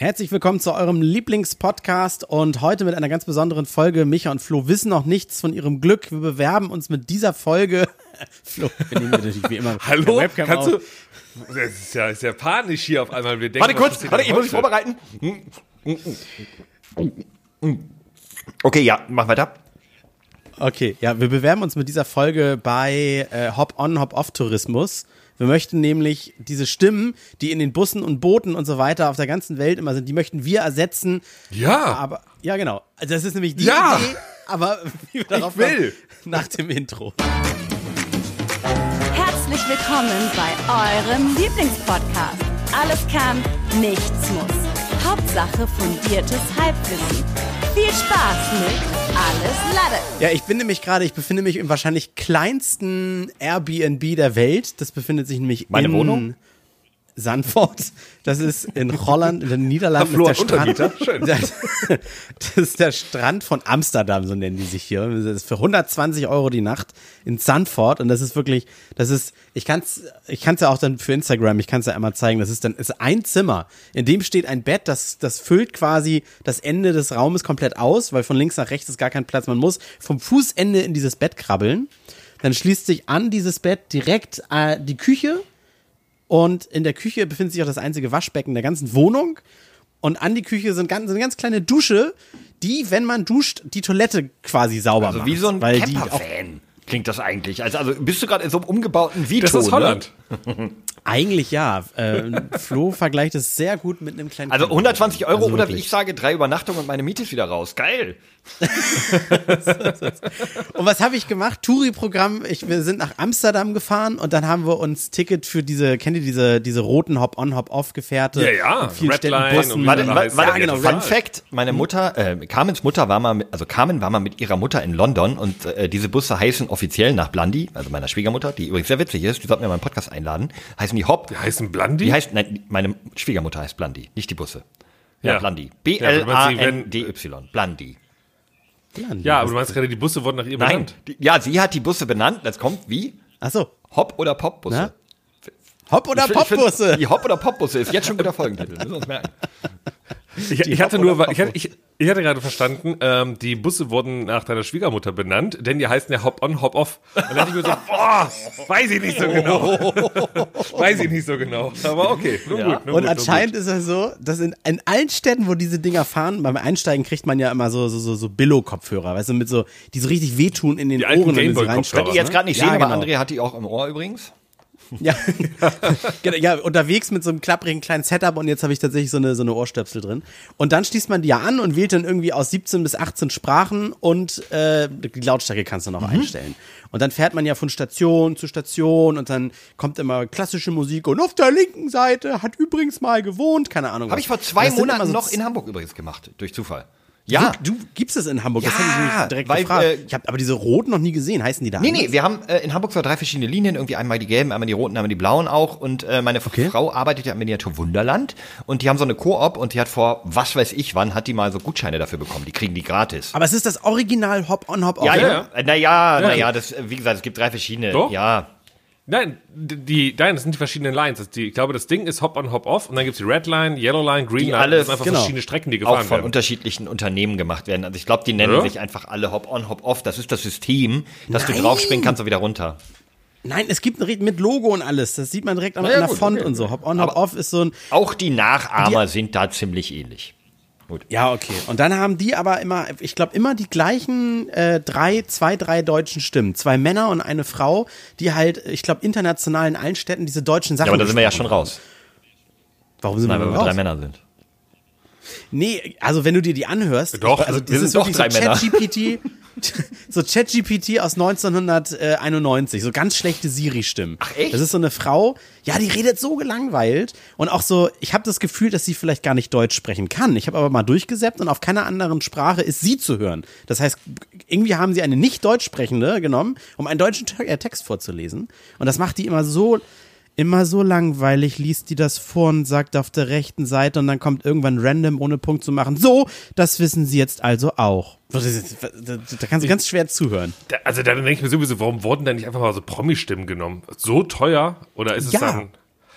Herzlich willkommen zu eurem Lieblingspodcast und heute mit einer ganz besonderen Folge. Micha und Flo wissen noch nichts von ihrem Glück. Wir bewerben uns mit dieser Folge. Flo, wir nehmen natürlich wie immer Hallo? Webcam Kannst auf. du. Das ist ja, ist ja panisch hier auf einmal. Wir denken, Warte kurz, warte, ich muss mich vorbereiten. Okay, ja, mach weiter. Okay, ja, wir bewerben uns mit dieser Folge bei äh, Hop-on, Hop-off-Tourismus. Wir möchten nämlich diese Stimmen, die in den Bussen und Booten und so weiter auf der ganzen Welt immer sind, die möchten wir ersetzen. Ja. Aber, ja, genau. Also das ist nämlich die Ja. Idee, aber wie wir darauf will. kommen, nach dem Intro. Herzlich willkommen bei eurem Lieblingspodcast. Alles kann, nichts muss. Hauptsache fundiertes Halbwissen. Viel Spaß mit Alles Lade. Ja, ich bin nämlich gerade, ich befinde mich im wahrscheinlich kleinsten Airbnb der Welt. Das befindet sich nämlich Meine in Wohnung? Sandford. Das ist in Holland, in den Niederlanden. Flo Das ist der Strand. Schön. Das, das ist der Strand von Amsterdam, so nennen die sich hier. Das ist für 120 Euro die Nacht in Sandford. Und das ist wirklich, das ist, ich kann's, ich kann's ja auch dann für Instagram, ich kann's ja einmal zeigen. Das ist dann, ist ein Zimmer. In dem steht ein Bett, das, das füllt quasi das Ende des Raumes komplett aus, weil von links nach rechts ist gar kein Platz. Man muss vom Fußende in dieses Bett krabbeln. Dann schließt sich an dieses Bett direkt äh, die Küche und in der Küche befindet sich auch das einzige Waschbecken der ganzen Wohnung. Und an die Küche sind ganz, so eine ganz kleine Dusche, die, wenn man duscht, die Toilette quasi sauber Also macht. wie so ein weil die auch Camper-Fan klingt das eigentlich. Also, also bist du gerade in so einem umgebauten Vito, Das ist Holland. Ne? Eigentlich ja. Äh, Flo vergleicht es sehr gut mit einem kleinen. Also 120 Euro Also oder wie ich sage, drei Übernachtungen und meine Miete ist wieder raus. Geil. Und was habe ich gemacht? Touri-Programm. Ich, wir sind nach Amsterdam gefahren und dann haben wir uns Ticket für diese, kennt ihr diese, diese roten Hop-on, Hop-off-Gefährte? Ja, ja. Vielen Städten, Bussen. und Warte, warte, warte, Ja, genau, Fun Fact, meine Mutter, äh, Carmens Mutter war mal, mit, also Carmen war mal mit ihrer Mutter in London und äh, diese Busse heißen offiziell nach Blondie, also meiner Schwiegermutter, die übrigens sehr witzig ist, die sollten wir mal im Podcast einladen, heißen die Hop. Die heißen Blondie? Die heißt, nein, meine Schwiegermutter heißt Blondie, nicht die Busse. Ja, Ja. Blondie. Ja, aber du meinst, sie B-L-A-N-D-Y. Blondie. Ja, aber du meinst gerade, die Busse wurden nach ihr Nein, benannt. die, ja, sie hat die Busse benannt. Jetzt kommt wie? Ach so. Hop- oder Pop-Busse. Na? Hop- oder Popbusse? Die Hop- oder Pop-Busse ist jetzt schon wieder Folgentitel. Müssen wir uns merken. Ich, ich hatte nur, ich hatte, ich, ich hatte gerade verstanden, ähm, die Busse wurden nach deiner Schwiegermutter benannt, denn die heißen ja Hop-on, Hop-off. Und dann dachte ich mir so, boah, weiß ich nicht so genau. weiß ich nicht so genau. Aber okay, nun gut. Nun Und gut, anscheinend ist es so, dass in, in allen Städten, wo diese Dinger fahren, beim Einsteigen kriegt man ja immer so, so, so, so Billo-Kopfhörer, weißt du, mit so, die so richtig wehtun in den Die Ohren, wenn sie. Könnt ihr jetzt gerade nicht Ja, sehen, aber genau. André hat die auch im Ohr übrigens. Ja. Genau, ja, unterwegs mit so einem klapprigen kleinen Setup und jetzt habe ich tatsächlich so eine, so eine Ohrstöpsel drin. Und dann schließt man die ja an und wählt dann irgendwie aus 17 bis 18 Sprachen und äh, die Lautstärke kannst du noch einstellen. Und dann fährt man ja von Station zu Station und dann kommt immer klassische Musik und auf der linken Seite hat übrigens mal gewohnt, keine Ahnung. Habe ich vor zwei Monaten so noch in Hamburg übrigens gemacht, durch Zufall. Ja. Du, du gibst es in Hamburg, das Ja, hätte ich mich direkt weil, gefragt. äh, ich habe aber diese roten noch nie gesehen, heißen die da Nee, anders? nee, wir haben äh, in Hamburg so drei verschiedene Linien, irgendwie einmal die gelben, einmal die roten, einmal die blauen auch. Und äh, meine Okay. Frau arbeitet ja im Miniatur Wunderland und die haben so eine Koop und die hat vor was weiß ich wann, hat die mal so Gutscheine dafür bekommen. Die kriegen die gratis. Aber es ist das Original Hop-on, Hop-off. Ja, ja, ja. Äh, Naja, Ja. naja, das, äh, wie gesagt, es gibt drei verschiedene. Doch? Ja. Nein, die, nein, das sind die verschiedenen Lines. Die, ich glaube, das Ding ist Hop-on, Hop-off und dann gibt's die Red Line, Yellow Line, Green Die Line. alle- das sind einfach genau. verschiedene Strecken, die Auch gefahren von werden. unterschiedlichen Unternehmen gemacht werden. Also ich glaube, die nennen Ja? sich einfach alle Hop-on, Hop-off. Das ist das System, dass Nein. du draufspringen kannst und wieder runter. Nein, es gibt ein- mit Logo und alles. Das sieht man direkt an ja, einer gut, Font okay. und so. Hop-on, Hop-off ist so ein. Auch die Nachahmer sind da ziemlich ähnlich. Ja, okay. Und dann haben die aber immer, ich glaube, immer die gleichen äh, drei, zwei, drei deutschen Stimmen. Zwei Männer und eine Frau, die halt, ich glaube, international in allen Städten diese deutschen Sachen Ja, aber da sind wir ja schon raus. Warum sind Nein, wir weil wir drei raus? Männer sind. Nee, also wenn du dir die anhörst, Doch, also wir das sind ist doch drei so Männer. ChatGPT, so ChatGPT aus 1991, so ganz schlechte Siri-Stimmen. Ach echt? Das ist so eine Frau, ja, die redet so gelangweilt und auch so, ich habe das Gefühl, dass sie vielleicht gar nicht Deutsch sprechen kann. Ich habe aber mal durchgesäppt und auf keiner anderen Sprache ist sie zu hören. Das heißt, irgendwie haben sie eine nicht Deutsch sprechende genommen, um einen deutschen äh, Text vorzulesen und das macht die immer so immer so langweilig, liest die das vor und sagt auf der rechten Seite und dann kommt irgendwann random ohne Punkt zu machen. So, das wissen sie jetzt also auch. Da kannst du ganz schwer zuhören. Also da denke ich mir sowieso, warum wurden da nicht einfach mal so Promi-Stimmen genommen? So teuer? Oder ist es Ja. dann.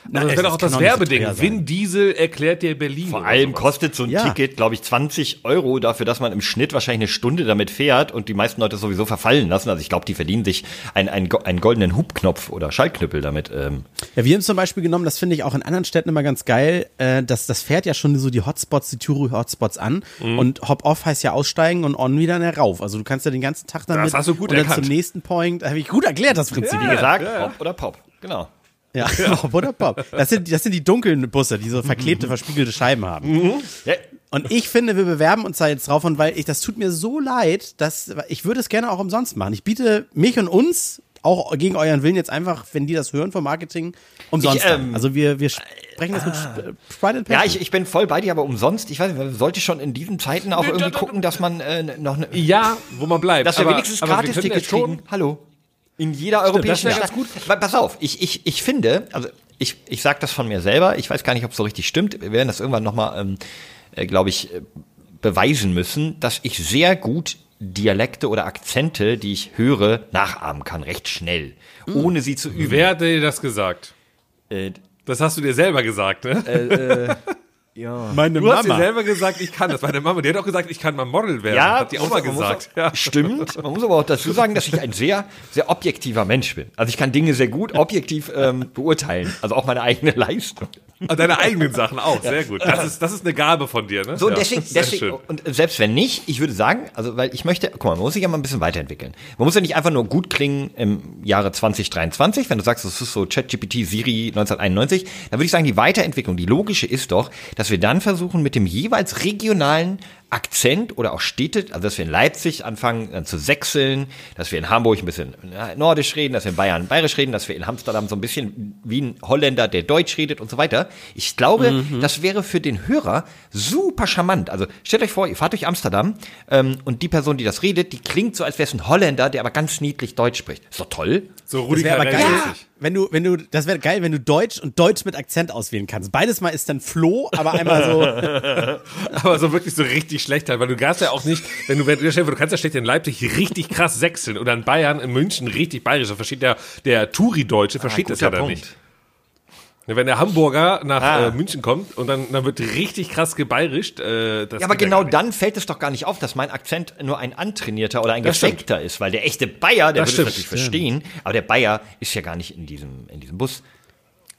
Na, also das wäre auch das Werbeding. So Vin Diesel erklärt dir Berlin. Vor allem kostet so ein ja. Ticket, glaube ich, 20 Euro dafür, dass man im Schnitt wahrscheinlich eine Stunde damit fährt und die meisten Leute sowieso verfallen lassen. Also ich glaube, die verdienen sich einen, einen, einen goldenen Hubknopf oder Schaltknüppel damit. Ähm. Ja, wir haben zum Beispiel genommen, das finde ich auch in anderen Städten immer ganz geil, äh, dass das fährt ja schon so die Hotspots, die Touri-Hotspots an mhm. und Hop-Off heißt ja aussteigen und On wieder rauf. Also du kannst ja den ganzen Tag damit das hast du gut und dann erkannt. zum nächsten Point, habe ich gut erklärt, das Prinzip. Ja, Wie gesagt, ja. Hop oder Pop, genau. Ja, ja. Pop oder Pop. Das sind, das sind die dunklen Busse, die so verklebte, verspiegelte Scheiben haben. Mhm. Ja. Und ich finde, wir bewerben uns da jetzt drauf und weil ich, das tut mir so leid, dass ich würde es gerne auch umsonst machen. Ich biete mich und uns auch gegen euren Willen jetzt einfach, wenn die das hören vom Marketing, umsonst. Ich, ähm, also wir, wir sprechen das mit äh, Pride and Ja, ich, ich bin voll bei dir, aber umsonst. Ich weiß nicht, man sollte schon in diesen Zeiten auch irgendwie gucken, dass man äh, noch eine. Ja, wo man bleibt. Dass wir wenigstens Gratis-Tickets kriegen. Hallo. In jeder Stimmt, europäischen das Stadt. Ganz gut. Pass auf, ich, ich, ich finde, also ich, ich sage das von mir selber, ich weiß gar nicht, ob es so richtig stimmt. Wir werden das irgendwann nochmal, ähm, äh, glaube ich, äh, beweisen müssen, dass ich sehr gut Dialekte oder Akzente, die ich höre, nachahmen kann, recht schnell, hm. ohne sie zu üben. Wer hat dir das gesagt? Äh, das hast du dir selber gesagt, ne? Äh, äh, ja. Meine du Mama. hast dir selber gesagt, ich kann das. Meine Mama, die hat auch gesagt, ich kann mal Model werden. Ja, hat die auch mal gesagt. Auch, ja. Stimmt. Man muss aber auch dazu sagen, dass ich ein sehr, sehr objektiver Mensch bin. Also ich kann Dinge sehr gut objektiv ähm, beurteilen. Also auch meine eigene Leistung. Und deine eigenen Sachen auch, sehr gut. Das ist, das ist eine Gabe von dir, ne? So, ja, deswegen, deswegen und selbst wenn nicht, ich würde sagen, also, weil ich möchte, guck mal, man muss sich ja mal ein bisschen weiterentwickeln. Man muss ja nicht einfach nur gut klingen im Jahre 2023, wenn du sagst, das ist so ChatGPT Siri 1991, dann würde ich sagen, die Weiterentwicklung, die logische ist doch, dass wir dann versuchen, mit dem jeweils regionalen Akzent oder auch Städte, also dass wir in Leipzig anfangen dann zu sechseln, dass wir in Hamburg ein bisschen nordisch reden, dass wir in Bayern bayerisch reden, dass wir in Amsterdam so ein bisschen wie ein Holländer, der Deutsch redet und so weiter. Ich glaube, mhm. das wäre für den Hörer super charmant. Also stellt euch vor, ihr fahrt durch Amsterdam ähm, und die Person, die das redet, die klingt so, als wäre es ein Holländer, der aber ganz niedlich Deutsch spricht. Ist doch toll. So Rudi aber geil, wenn du, wenn du, das wäre geil, wenn du Deutsch und Deutsch mit Akzent auswählen kannst. Beides mal ist dann Flo, aber einmal so. aber so wirklich so richtig schlecht halt, weil du kannst ja auch nicht, wenn du, wenn du, du kannst ja schlecht in Leipzig richtig krass sechseln oder in Bayern, in München richtig bayerisch. Da versteht der, der Touri-Deutsche versteht ah, das ja dann nicht. Wenn der Hamburger nach ah. äh, München kommt und dann, dann wird richtig krass gebeirischt. Äh, das ja, aber genau dann fällt es doch gar nicht auf, dass mein Akzent nur ein antrainierter oder ein gefakter ist, weil der echte Bayer, der das würde es natürlich verstehen, aber der Bayer ist ja gar nicht in diesem, in diesem Bus.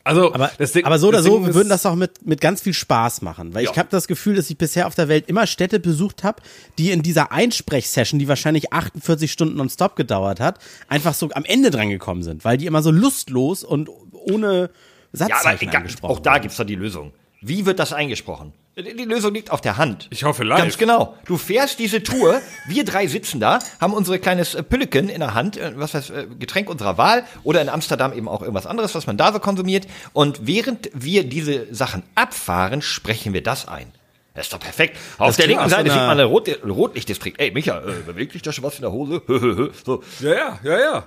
Also, aber, Ding, aber so oder so, wir würden das auch mit, mit ganz viel Spaß machen. Weil ja. ich habe das Gefühl, dass ich bisher auf der Welt immer Städte besucht habe, die in dieser Einsprechsession, die wahrscheinlich 48 Stunden nonstop gedauert hat, einfach so am Ende dran gekommen sind. Weil die immer so lustlos und ohne Satzzeichen ja, aber Auch da gibt's doch die Lösung. Wie wird das eingesprochen? Die Lösung liegt auf der Hand. Ich hoffe live. Ganz genau. Du fährst diese Tour, wir drei sitzen da, haben unsere kleines äh, Pülleken in der Hand, äh, was heißt äh, Getränk unserer Wahl oder in Amsterdam eben auch irgendwas anderes, was man da so konsumiert. Und während wir diese Sachen abfahren, sprechen wir das ein. Das ist doch perfekt. Auf das der linken Seite sieht man ein Rot Rotlichtdistrikt. Ey, Micha, äh, bewegt dich da schon was in der Hose? so. Ja, ja, ja, ja.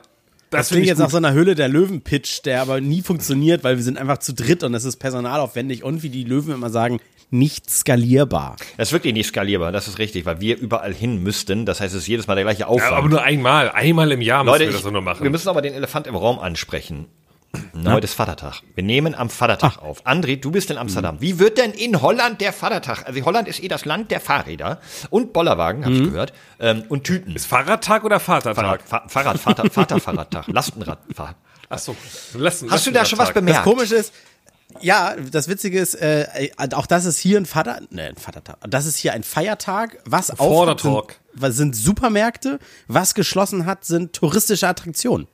Das, das klingt jetzt gut. nach so einer Höhle der Löwen-Pitch, der aber nie funktioniert, weil wir sind einfach zu dritt und es ist personalaufwendig und wie die Löwen immer sagen, nicht skalierbar. Das ist wirklich nicht skalierbar, das ist richtig, weil wir überall hin müssten. Das heißt, es ist jedes Mal der gleiche Aufwand. Ja, aber nur einmal, einmal im Jahr Leute, müssen wir das nur machen. Wir müssen aber den Elefant im Raum ansprechen. Ja. Heute ist Vatertag. Wir nehmen am Vatertag Ach. auf. André, du bist in Amsterdam. Mhm. Wie wird denn in Holland der Vatertag? Also Holland ist eh das Land der Fahrräder und Bollerwagen, habe mhm. ich gehört, ähm, und Tüten. Ist Fahrradtag oder Vatertag? Fahrrad, Fahrrad Vater, Vaterfahrradtag, Lastenradfahrt. Ach so. Lasten, Hast du da schon was bemerkt? Das Komische ist, ja, das Witzige ist, äh, auch das ist hier ein Vater, ne, ein Vatertag. Das ist hier ein Feiertag. Was auf sind, sind Supermärkte. Was geschlossen hat, sind touristische Attraktionen.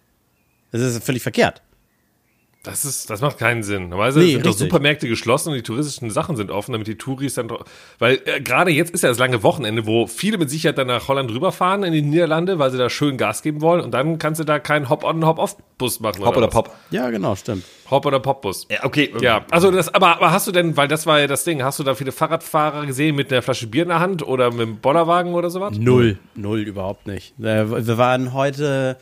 Das ist völlig verkehrt. Das ist, das macht keinen Sinn. Normalerweise nee, sind doch Supermärkte geschlossen und die touristischen Sachen sind offen, damit die Touris dann, weil äh, gerade jetzt ist ja das lange Wochenende, wo viele mit Sicherheit dann nach Holland rüberfahren in die Niederlande, weil sie da schön Gas geben wollen und dann kannst du da keinen Hop-on, Hop-off-Bus machen. Hop oder, oder Pop. Ja, genau, stimmt. Hop oder Pop-Bus. Ja, okay. Ja, also das, aber, aber hast du denn, weil das war ja das Ding, hast du da viele Fahrradfahrer gesehen mit einer Flasche Bier in der Hand oder mit einem Bollerwagen oder sowas? Null, null überhaupt nicht. Äh, wir waren heute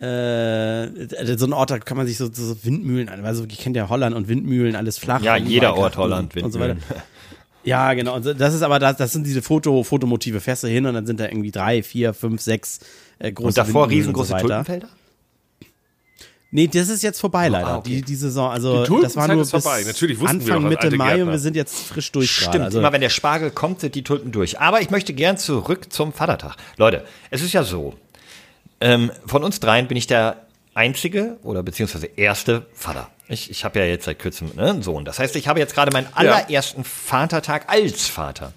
äh, so ein Ort, da kann man sich so, so Windmühlen an, also ich kennt ja Holland und Windmühlen, alles flach. Ja, jeder Ort Holland, und, Windmühlen. Und so weiter. Ja, genau. Und das ist aber, das, das sind diese Foto, Fotomotive. Fährst du hin und dann sind da irgendwie drei, vier, fünf, sechs äh, große Und davor riesengroße so Tulpenfelder? Nee, das ist jetzt vorbei leider. ah, okay. die, die Saison, also Die das war nur bis Anfang, Mitte Mai und wir sind jetzt frisch durch Stimmt, gerade. Also, immer wenn der Spargel kommt, sind die Tulpen durch. Aber ich möchte gern zurück zum Vatertag. Leute, es ist ja so, ähm, von uns dreien bin ich der einzige oder beziehungsweise erste Vater. Ich, ich habe ja jetzt seit kürzem ne, einen Sohn. Das heißt, ich habe jetzt gerade meinen allerersten Vatertag als Vater.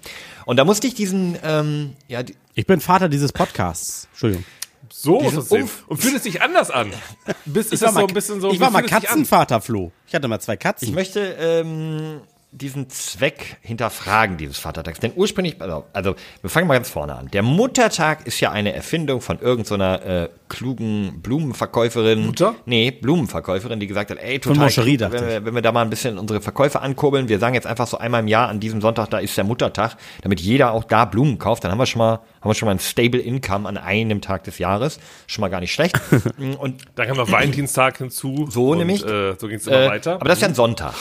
Und da musste ich diesen, ähm, ja, die, ich bin Vater dieses Podcasts. Entschuldigung. So muss es sehen. Und fühlt es sich anders an? Bis, ist das so ein bisschen so. ich war mal? Katzenvater, Flo. Ich hatte mal zwei Katzen. Ich möchte ähm, diesen Zweck hinterfragen, dieses Vatertags. Denn ursprünglich, also, also wir fangen mal ganz vorne an. Der Muttertag ist ja eine Erfindung von irgendeiner äh, klugen Blumenverkäuferin. Mutter? Nee, Blumenverkäuferin, die gesagt hat, ey, total Moncherie, wenn, wir, wenn wir da mal ein bisschen unsere Verkäufe ankurbeln, wir sagen jetzt einfach so einmal im Jahr an diesem Sonntag, da ist der Muttertag, damit jeder auch da Blumen kauft, dann haben wir schon mal, haben wir schon mal ein stable Income an einem Tag des Jahres. Schon mal gar nicht schlecht. Und Dann kam noch Valentinstag hinzu. So und, nämlich. Äh, so ging es immer Äh, weiter. Aber das ist ja ein Sonntag,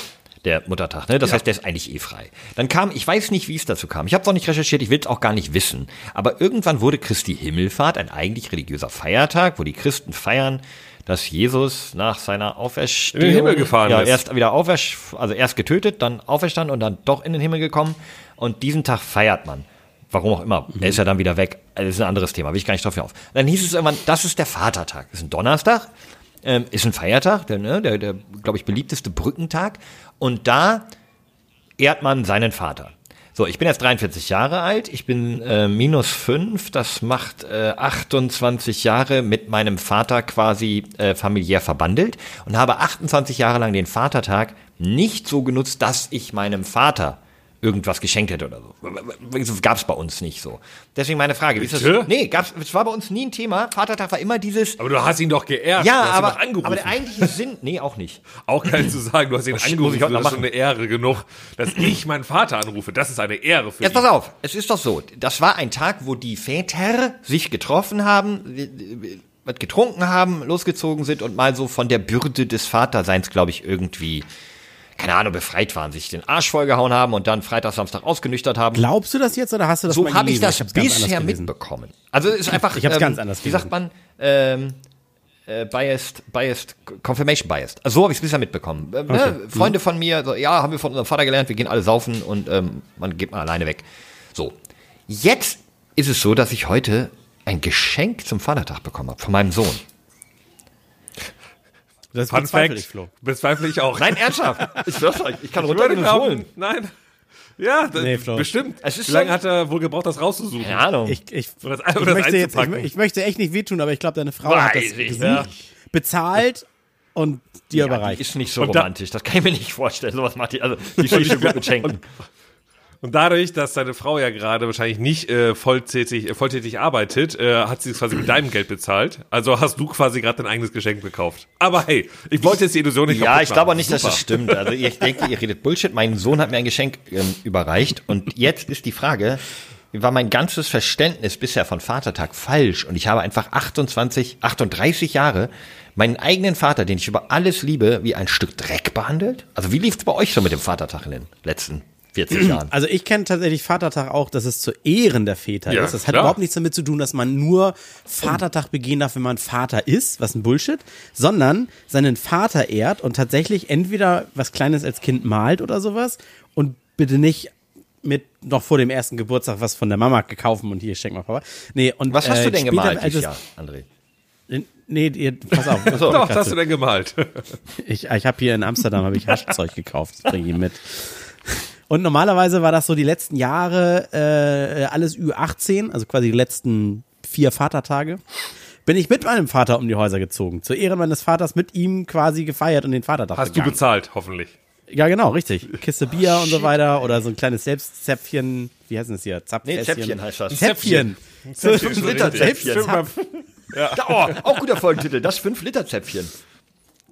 der Muttertag, ne? Das heißt, der ist eigentlich eh frei. Dann kam, ich weiß nicht, wie es dazu kam. Ich habe es auch nicht recherchiert, ich will es auch gar nicht wissen. Aber irgendwann wurde Christi Himmelfahrt ein eigentlich religiöser Feiertag, wo die Christen feiern, dass Jesus nach seiner Auferstehung In den Himmel gefahren ja, ist. erst wieder auferst, also erst getötet, dann auferstanden und dann doch in den Himmel gekommen. Und diesen Tag feiert man. Warum auch immer. Er ist ja dann wieder weg. Das ist ein anderes Thema. Will ich gar nicht drauf auf. Dann hieß es irgendwann, das ist der Vatertag. Das ist ein Donnerstag. Ähm, ist ein Feiertag, der, ne, der, der glaube ich, beliebteste Brückentag. Und da ehrt man seinen Vater. So, ich bin jetzt 43 Jahre alt, ich bin äh, minus fünf, das macht äh, 28 Jahre mit meinem Vater quasi äh, familiär verbandelt und habe 28 Jahre lang den Vatertag nicht so genutzt, dass ich meinem Vater irgendwas geschenkt hätte oder so. Gab es bei uns nicht so. Deswegen meine Frage, wie ist das? Bitte? Nee, gab's, es war bei uns nie ein Thema. Vatertag war immer dieses. aber du hast ihn doch geehrt. Ja, aber, aber der eigentliche Sinn, nee, auch nicht. auch geil zu sagen, du hast ihn ich angerufen, noch das ist eine Ehre genug, dass ich meinen Vater anrufe. Das ist eine Ehre für Jetzt ihn. pass auf, es ist doch so, das war ein Tag, wo die Väter sich getroffen haben, was getrunken haben, losgezogen sind und mal so von der Bürde des Vaterseins, glaube ich, irgendwie, keine Ahnung, befreit waren, sich den Arsch vollgehauen haben und dann Freitag, Samstag ausgenüchtert haben. Glaubst du das jetzt oder hast du das so habe ich das anders bisher mitbekommen. Also es ist einfach, Ich hab's ganz anders Wie sagt man? Ähm, äh, biased, biased, confirmation biased. Also so habe ich es bisher mitbekommen. Ähm, ne? Freunde von mir, so, ja, haben wir von unserem Vater gelernt, wir gehen alle saufen und ähm, man geht mal alleine weg. So, jetzt ist es so, dass ich heute ein Geschenk zum Vatertag bekommen habe von meinem Sohn. Das Fun bezweifle Fact, ich, Flo. bezweifle ich auch. Nein, ernsthaft. Ich schwör's euch, ich kann ich glauben, holen. nein. Ja, das- Nee, Flo. bestimmt. Es ist Wie lange hat er wohl gebraucht, das rauszusuchen? Keine Ahnung. Ich, ich, das- ich, das möchte jetzt, ich, ich möchte echt nicht wehtun, aber ich glaube, deine Frau hat das Weiß ich, ja. bezahlt und dir ja, die überreicht. ist nicht so Und da- romantisch, das kann ich mir nicht vorstellen. Sowas macht die, also die steht schon gut mit Schenken. Und dadurch, dass deine Frau ja gerade wahrscheinlich nicht äh, volltätig, äh, volltätig arbeitet, äh, hat sie es quasi mit deinem Geld bezahlt. Also hast du quasi gerade dein eigenes Geschenk gekauft. Aber hey, ich wollte jetzt die Illusion nicht Ja, ich glaube auch machen. nicht, dass Super. das stimmt. Also ich denke, ihr redet Bullshit. Mein Sohn hat mir ein Geschenk ähm, überreicht und jetzt ist die Frage, war mein ganzes Verständnis bisher von Vatertag falsch und ich habe einfach 28, 38 Jahre meinen eigenen Vater, den ich über alles liebe, wie ein Stück Dreck behandelt? Also wie lief es bei euch so mit dem Vatertag in den letzten 40 Jahren? Also ich kenne tatsächlich Vatertag auch, dass es zu Ehren der Väter Ja, ist. Das hat klar. überhaupt nichts damit zu tun, dass man nur Vatertag begehen darf, wenn man Vater ist, was ein Bullshit, sondern seinen Vater ehrt und tatsächlich entweder was Kleines als Kind malt oder sowas und bitte nicht mit noch vor dem ersten Geburtstag was von der Mama gekauft und hier schenk mal Papa. Nee, und Was hast äh, du denn später, gemalt als dieses es- Jahr, André? Nee, ihr, pass auf. Doch, was hast du denn gemalt? Ich, ich habe hier in Amsterdam habe ich Haschzeug gekauft, das bringe ich mit. Und normalerweise war das so die letzten Jahre äh, alles Ü18, also quasi die letzten vier Vatertage. Bin ich mit meinem Vater um die Häuser gezogen. Zur Ehre meines Vaters mit ihm quasi gefeiert und den Vatertag Hast du begangen. bezahlt, hoffentlich. Ja, genau, richtig. Kiste Bier und so weiter oder so ein kleines Selbstzäpfchen. Wie heißt das hier? Zapfässchen. Nee, Zäpfchen heißt das. Zäpfchen. So, 5 Liter Richtig. Zäpfchen. Zäpfchen. Ja, oh, auch guter Folgentitel, das 5 Liter Zäpfchen.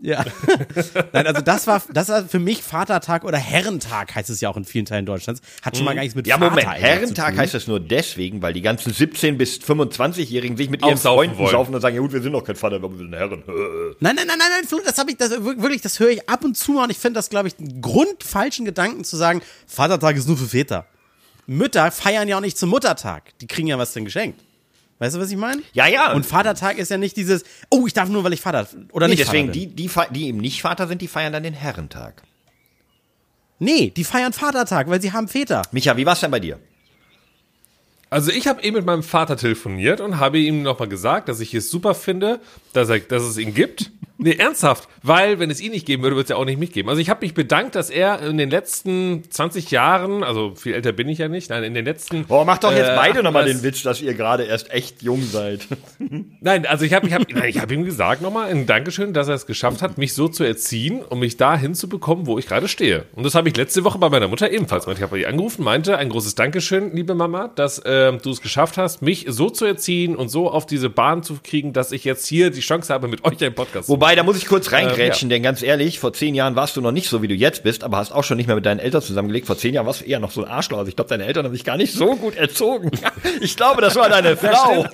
Ja. Nein, also das war, das war für mich Vatertag oder Herrentag heißt es ja auch in vielen Teilen Deutschlands. Hat schon mal gar nichts mit Ja, Vater Moment, Herrentag heißt das nur deswegen, weil die ganzen 17- bis 25-Jährigen sich mit ihren Freunden wollen. saufen und sagen, ja gut, wir sind doch kein Vater, wir sind Herren. Nein, nein, nein, nein, nein, Flo, das habe ich, das wirklich, das höre ich ab und zu mal und ich finde das, glaube ich, einen grundfalschen Gedanken zu sagen, Vatertag ist nur für Väter. Mütter feiern ja auch nicht zum Muttertag. Die kriegen ja was denn geschenkt. Weißt du, was ich meine? Ja, ja. Und Vatertag ist ja nicht dieses, oh, ich darf nur, weil ich Vater oder nee, nicht deswegen, Vater bin. die, die, die eben nicht Vater sind, die feiern dann den Herrentag. Nee, die feiern Vatertag, weil sie haben Väter. Micha, wie war's denn bei dir? Also ich habe eben mit meinem Vater telefoniert und habe ihm nochmal gesagt, dass ich es super finde, dass, er, dass es ihn gibt. Nee, ernsthaft, weil wenn es ihn nicht geben würde, würde es ja auch nicht mich geben. Also ich habe mich bedankt, dass er in den letzten 20 Jahren, also viel älter bin ich ja nicht, nein, in den letzten... Boah, macht doch jetzt äh, beide nochmal 38 den Witz, dass ihr gerade erst echt jung seid. Nein, also ich habe ich hab, nein, ich hab ihm gesagt nochmal ein Dankeschön, dass er es geschafft hat, mich so zu erziehen, um mich da hinzubekommen, wo ich gerade stehe. Und das habe ich letzte Woche bei meiner Mutter ebenfalls gemacht. Ich habe ihr angerufen, meinte, ein großes Dankeschön, liebe Mama, dass ähm, du es geschafft hast, mich so zu erziehen und so auf diese Bahn zu kriegen, dass ich jetzt hier die Chance habe, mit euch einen Podcast zu Wobei, da muss ich kurz reingrätschen, Ähm, denn ganz ehrlich, vor zehn Jahren warst du noch nicht so, wie du jetzt bist, aber hast auch schon nicht mehr mit deinen Eltern zusammengelegt. Vor zehn Jahren warst du eher noch so ein Arschloch. Also ich glaube, deine Eltern haben dich gar nicht so gut erzogen. Ich glaube, das war deine Frau.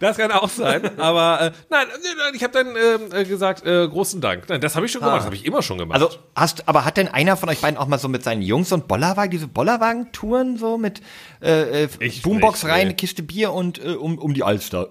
Das kann auch sein, aber äh, nein, nein, nein, ich habe dann ähm, äh, gesagt, äh, großen Dank. Nein, das habe ich schon gemacht, das habe ich immer schon gemacht. Also hast, aber hat denn einer von euch beiden auch mal so mit seinen Jungs ein Bollerwagen, diese Bollerwagen-Touren so mit äh, äh, Ich Boombox nicht, rein, nee. Kiste Bier und äh, um, um die Alster?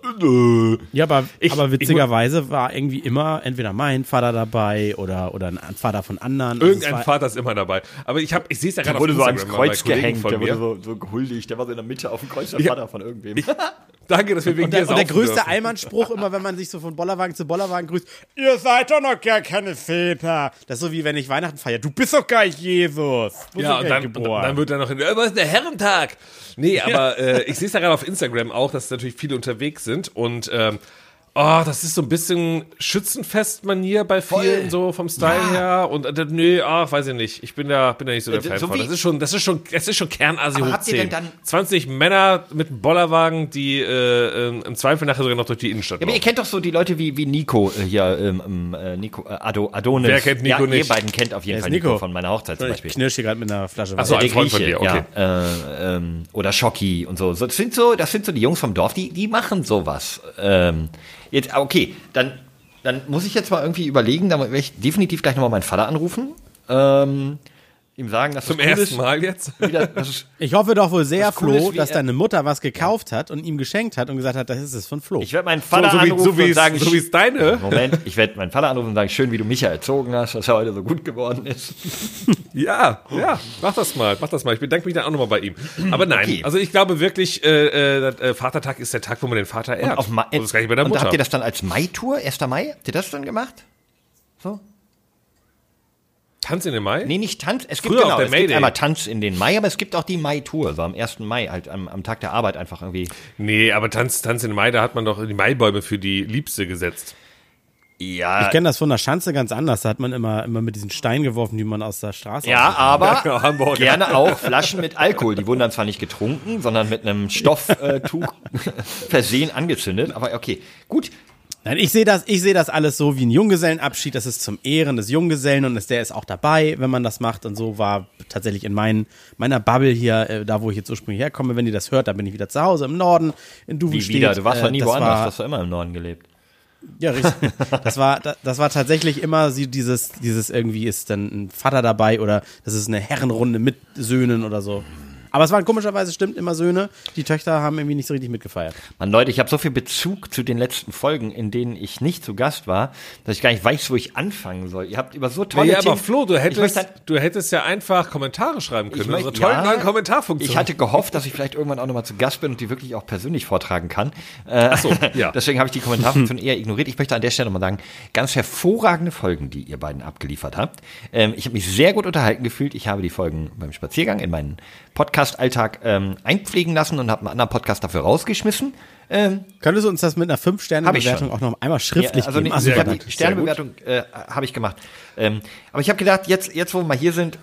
Ja, aber, Ich- aber ich witzigerweise war irgendwie immer entweder mein Vater dabei oder, oder ein Vater von anderen. Also Irgendein war- Vater ist immer dabei. Aber ich habe, ich sehe es ja Der gerade wurde auf so ans Kreuz gehängt, von der mir. wurde so, so gehuldigt, der war so in der Mitte auf dem Kreuz, der Ja. Vater von irgendwem. Danke, dass wir wegen Und der, dir und der größte dürfen. Allmannspruch immer, wenn man sich so von Bollerwagen zu Bollerwagen grüßt, ihr seid doch noch gar keine Väter. Das ist so wie wenn ich Weihnachten feiere. Du bist doch gar nicht Jesus. Ja, und dann, und dann wird er noch in, äh, was ist der Herrentag? Nee, aber äh, ich sehe es ja gerade auf Instagram auch, dass natürlich viele unterwegs sind und ähm, oh, das ist so ein bisschen Schützenfest-Manier bei vielen, so vom Style her. Und äh, nee, ach, weiß ich nicht. Ich bin da, bin da nicht so der Äh, Fan so von. Das ist schon, das ist schon, es ist schon Kernasi hoch habt ihr denn 10. dann- 20 Männer mit einem Bollerwagen, die äh, ähm, im Zweifel nachher sogar noch durch die Innenstadt Ja, aber ihr laufen. kennt doch so die Leute wie, wie Nico äh, hier, ähm, ähm, äh, Nico, äh, Ado, Adonis. Wer kennt Nico ja, nicht? Ihr beiden kennt auf jeden Wer ist Fall Nico? Nico? von meiner Hochzeit zum Ich Beispiel. knirsch hier gerade mit einer Flasche Ach so, Wasser. ein Freund von dir, okay. ja. Äh, ähm, oder Schocki und so. so. Das sind so, das sind so die Jungs vom Dorf, die, die machen sowas. Ähm, jetzt, ah, okay, dann, dann muss ich jetzt mal irgendwie überlegen, da werde ich definitiv gleich nochmal meinen Vater anrufen. Ähm, ihm sagen, dass Zum das cool ersten ist, Mal jetzt. Wieder, das ist, Ich hoffe doch wohl sehr, Das Flo, ist, wie dass deine Mutter was gekauft hat und ihm geschenkt hat und gesagt hat, das ist es von Flo. ich werde meinen So, Vater so, wie, anrufen so, wie und es, sagen, so wie es deine. Moment, ich werde meinen Vater anrufen und sagen, schön, wie du Micha erzogen hast, dass er heute so gut geworden ist. Ja, ja, mach das mal, mach das mal. Ich bedanke mich dann auch nochmal bei ihm. Aber nein, Okay. also ich glaube wirklich, äh, äh, äh, Vatertag ist der Tag, wo man den Vater ehrt. Auf Ma und das gleich bei der und Mutter. habt ihr das dann als Mai-Tour, 1. Mai? Habt ihr das dann gemacht? Tanz in den Mai? Nee, nicht Tanz. Es gibt Früher genau, auf der es gibt einmal Tanz in den Mai, aber es gibt auch die Mai-Tour, so am 1. Mai, halt am, am Tag der Arbeit einfach irgendwie. Nee, aber Tanz, Tanz in den Mai, da hat man doch die Maibäume für die Liebste gesetzt. Ja, ich kenne das von der Schanze ganz anders. Da hat man immer, immer mit diesen Steinen geworfen, die man aus der Straße ja, aber genau, Hamburger. gerne auch Flaschen mit Alkohol. Die wurden dann zwar nicht getrunken, sondern mit einem Stofftuch versehen angezündet. Aber okay, gut. Nein, ich sehe das, ich sehe das alles so wie ein Junggesellenabschied. Das ist zum Ehren des Junggesellen und ist, der ist auch dabei, wenn man das macht. Und so war tatsächlich in mein, meiner Bubble hier, äh, da wo ich jetzt ursprünglich herkomme, wenn ihr das hört, da bin ich wieder zu Hause im Norden, in Wie Duvenstedt. wieder? Du warst Äh, doch nie woanders, war- du hast doch immer im Norden gelebt. Ja, richtig. Das war, da- das war tatsächlich immer dieses, dieses irgendwie ist dann ein Vater dabei oder das ist eine Herrenrunde mit Söhnen oder so. Aber es waren komischerweise stimmt immer Söhne. Die Töchter haben irgendwie nicht so richtig mitgefeiert. Mann, Leute, ich habe so viel Bezug zu den letzten Folgen, in denen ich nicht zu Gast war, dass ich gar nicht weiß, wo ich anfangen soll. Ihr habt über so tolle Nee, aber Themen. Flo, du Ich hättest, möchte halt- du hättest ja einfach Kommentare schreiben können. möchte- Unsere tollen ja, neuen Kommentarfunktionen. Ich hatte gehofft, dass ich vielleicht irgendwann auch nochmal zu Gast bin und die wirklich auch persönlich vortragen kann. Äh, so, ja. Deswegen habe ich die Kommentarfunktion eher ignoriert. Ich möchte an der Stelle nochmal sagen, ganz hervorragende Folgen, die ihr beiden abgeliefert habt. Ähm, ich habe mich sehr gut unterhalten gefühlt. Ich habe die Folgen beim Spaziergang in meinen Podcast-Alltag ähm, einpflegen lassen und habe einen anderen Podcast dafür rausgeschmissen. Ähm, Könntest du uns das mit einer Hab ich 5-Sterne-Bewertung schon. auch noch einmal schriftlich ja, also geben? nicht, Ah, super, ja, danke. die Sternebewertung äh, habe ich gemacht. Ähm, aber ich habe gedacht, jetzt, jetzt wo wir mal hier sind,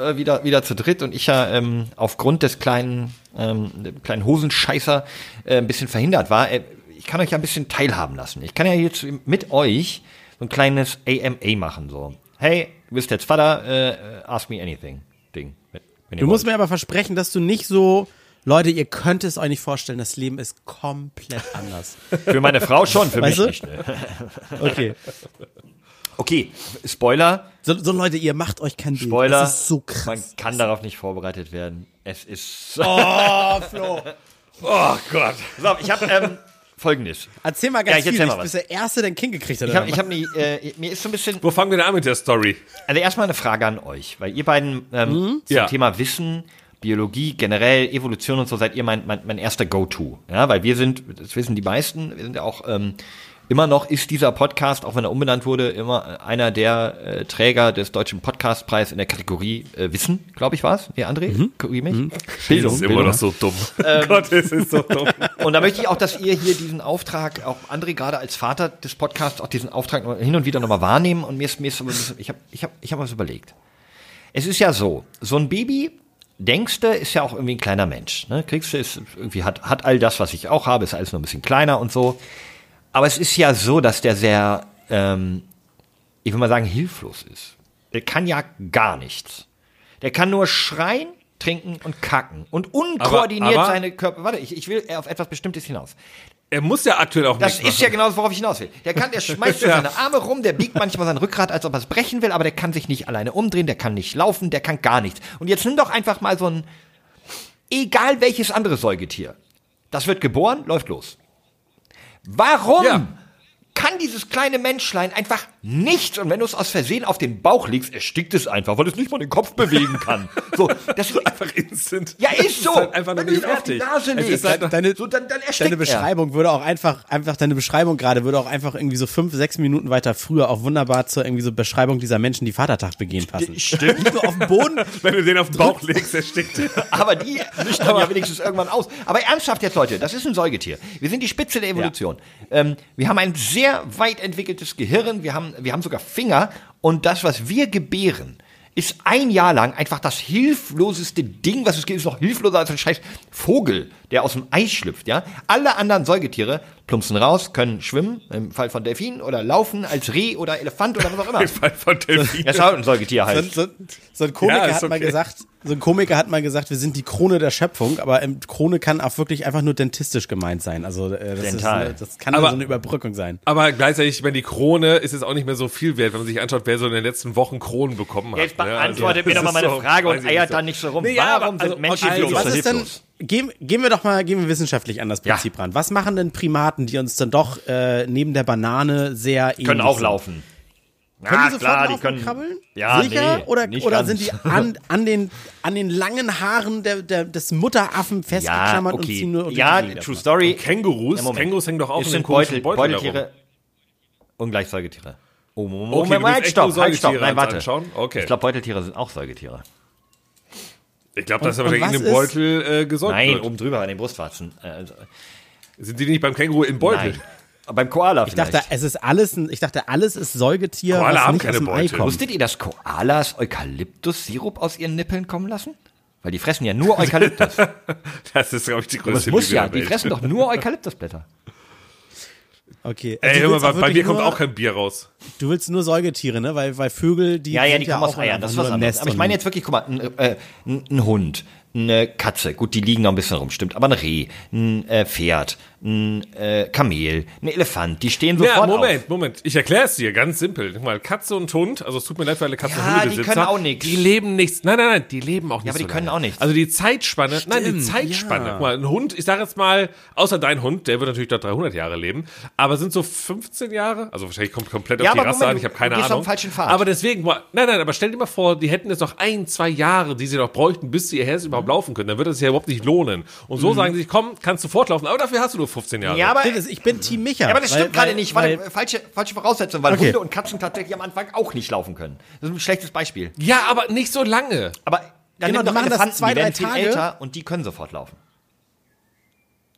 äh, wieder, wieder zu dritt und ich ja ähm, aufgrund des kleinen, ähm, kleinen Hosenscheißer äh, ein bisschen verhindert war, äh, ich kann euch ja ein bisschen teilhaben lassen. Ich kann ja jetzt mit euch so ein kleines AMA machen. So, hey, du bist jetzt Vater, äh, äh, ask me anything. Ding. Du musst wollt. mir aber versprechen, dass du nicht so, Leute, ihr könnt es euch nicht vorstellen, das Leben ist komplett anders. Für meine Frau schon, für Weißt mich du? nicht. Ne? Okay. Okay, Spoiler. So, so Leute, ihr macht euch kein Bild. Spoiler. Das ist so krass. Man kann darauf nicht vorbereitet werden. Es ist. Oh, Flo. Oh Gott. So, ich habe ähm, folgendes. Erzähl mal ganz Ja, ich viel. mal Du was. bist der Erste, der ein Kind gekriegt hat. Ich habe, oder ich hab nie, äh, mir ist so ein bisschen, Wo fangen wir denn an mit der Story? also erstmal eine Frage an euch, weil ihr beiden ähm, zum Ja. Thema Wissen, Biologie, generell Evolution und so seid ihr mein, mein, mein erster Go-To. Ja, weil wir sind, das wissen die meisten, wir sind ja auch ähm, immer noch ist dieser Podcast, auch wenn er umbenannt wurde, immer einer der äh, Träger des deutschen Podcastpreis in der Kategorie äh, Wissen, glaube ich, war es. Nee, André? Korrigier mich. Bildung. Das ist immer Bildung. noch so dumm. Gott, es ist so dumm. Und da möchte ich auch, dass ihr hier diesen Auftrag, auch André gerade als Vater des Podcasts, auch diesen Auftrag noch hin und wieder nochmal wahrnehmen. Und mir ist, mir ist so ein bisschen- ich habe ich hab, ich hab was überlegt. Es ist ja so, so ein Baby, denkst du, ist ja auch irgendwie ein kleiner Mensch. Ne? Kriegst du, ist irgendwie hat, hat all das, was ich auch habe, ist alles nur ein bisschen kleiner und so. Aber es ist ja so, dass der sehr, ähm, ich will mal sagen, hilflos ist. Der kann ja gar nichts. Der kann nur schreien, trinken und kacken und unkoordiniert aber- seine Körper. Warte, ich, ich will auf etwas Bestimmtes hinaus. Er muss ja aktuell auch Das ist ja genau das, worauf ich hinaus will. Der kann, der schmeißt Ja. seine Arme rum, der biegt manchmal sein Rückgrat, als ob er es brechen will, aber der kann sich nicht alleine umdrehen, der kann nicht laufen, der kann gar nichts. Und jetzt nimm doch einfach mal so ein, egal welches andere Säugetier. Das wird geboren, läuft los. Warum Ja. kann dieses kleine Menschlein einfach nichts und wenn du es aus Versehen auf den Bauch legst, erstickt es einfach, weil es nicht mal den Kopf bewegen kann. So, das ist Einfach instant. ja, ist so. Es halt einfach nur Wenn du auf die. Nase legst, ist halt deine, so, dann, dann erstickt deine er. Beschreibung würde auch einfach, einfach deine Beschreibung gerade würde auch einfach irgendwie so fünf, sechs Minuten weiter früher auch wunderbar zur irgendwie so Beschreibung dieser Menschen, die Vatertag begehen, passen. Stimmt. Nur auf dem Boden. Wenn du den auf den Bauch legst, erstickt er. Aber die nüchtern ja wenigstens irgendwann aus. Aber ernsthaft jetzt, Leute, das ist ein Säugetier. Wir sind die Spitze der Evolution. Ähm, wir haben ein sehr weit entwickeltes Gehirn, wir haben, wir haben sogar Finger. Und das, was wir gebären, ist ein Jahr lang einfach das hilfloseste Ding, was es gibt, ist noch hilfloser als ein scheiß Vogel, der aus dem Eis schlüpft, ja. Alle anderen Säugetiere plumpsen raus, können schwimmen, im Fall von Delfinen, oder laufen als Reh oder Elefant oder was auch immer. Im Fall von Delfin. Das ist halt ein Säugetier So, halt. so, so ein Komiker Ja, hat mal okay. gesagt, so ein Komiker hat mal gesagt, wir sind die Krone der Schöpfung, aber ähm, Krone kann auch wirklich einfach nur dentistisch gemeint sein. Also äh, das, ist eine, das kann Aber- so eine Überbrückung sein. Aber gleichzeitig, wenn die Krone ist jetzt auch nicht mehr so viel wert, wenn man sich anschaut, wer so in den letzten Wochen Kronen bekommen hat. Jetzt ne? beantwortet mir doch mal meine Frage und eiert nicht da nicht so rum. Nee, ja, Warum aber- sind also, Menschen okay, hilflos? was ist denn? Gehen, gehen wir doch mal, gehen wir wissenschaftlich an das Ja. Prinzip ran. Was machen denn Primaten, die uns dann doch äh, neben der Banane sehr ähnlich können auch sind? laufen. Können Ah, die sofort klar, die können- und krabbeln? Ja, Sicher? nee, oder nicht oder ganz. sind die an, an, den, an den langen Haaren der, der, des Mutteraffen Ja, festgeklammert und okay. ziehen nur Ja, True? Story. Kängurus, Ja. Kängurus hängen doch auch in sind den Beutel, Beutel Beuteltiere und gleich Säugetiere. Oh, Moment, Okay, Moment, echt stopp, halt, stopp. Säugetiere Nein, warte. Okay. Ich glaube, Beuteltiere sind auch Säugetiere. Ich glaube, das ist Und- aber und in dem Beutel äh, gesäugt Nein, wird. oben drüber an den Brustwarzen. Äh, also, Sind die nicht beim Känguru im Beutel? nein. Beim Koala Ich dachte, es ist alles, ein, ich dachte, alles ist Säugetier, Koala was haben nicht keine aus dem Ei Beutel. kommt. Wusstet ihr, dass Koalas Eukalyptus-Sirup aus ihren Nippeln kommen lassen? Weil die fressen ja nur Eukalyptus. Das ist, glaube ich, die Das größte muss Lüge ja, der die fressen doch nur Eukalyptusblätter. Okay. Also Ey, du hör mal, willst bei, mir kommt nur, auch kein Bier raus. Du willst nur Säugetiere, ne? Weil, weil Vögel, die. Ja, ja, die kommen aus auch Eiern, das ist was anderes. Aber ich meine jetzt wirklich, guck mal, ein, äh, ein Hund, eine Katze, gut, die liegen noch ein bisschen rum, stimmt, aber ein Reh, ein äh, Pferd, ein äh, Kamel, ein Elefant, die stehen sofort Ja, Moment, auf. Moment. Ich erkläre es dir ganz simpel. Guck mal, Katze und Hund, also es tut mir leid für alle Katzen Ja, und die können auch nichts. Die leben nichts. Nein, nein, nein, die leben auch nicht aber so die können lange. auch nichts. Also die Zeitspanne, nein, die Stimmt, Zeitspanne. ja. Guck mal, ein Hund, ich sage jetzt mal, außer dein Hund, der wird natürlich dort 300 Jahre leben, aber sind so 15 Jahre, also wahrscheinlich kommt komplett Ja, auf die Rasse Moment, an, ich habe keine du gehst auf Ahnung. den falschen Pfad. Aber deswegen, guck mal, nein, nein, aber stell dir mal vor, die hätten jetzt noch ein, zwei Jahre, die sie noch bräuchten, bis sie ihr Herz überhaupt laufen können, dann würde das ja überhaupt nicht lohnen. Und so sagen sie sich, komm, kannst du fortlaufen, aber dafür hast du nur 15 Jahre. Ja, aber, das- Ich bin Team Micha. ja, aber das weil- stimmt gerade weil- nicht. Weil, Warte, falsche, falsche Voraussetzung, weil Okay. Hunde und Katzen tatsächlich am Anfang auch nicht laufen können. Das ist ein schlechtes Beispiel. ja, aber nicht so lange. Aber dann Genau, die machen das Elefanten, zwei, die werden drei viel Tage. älter und die können sofort laufen.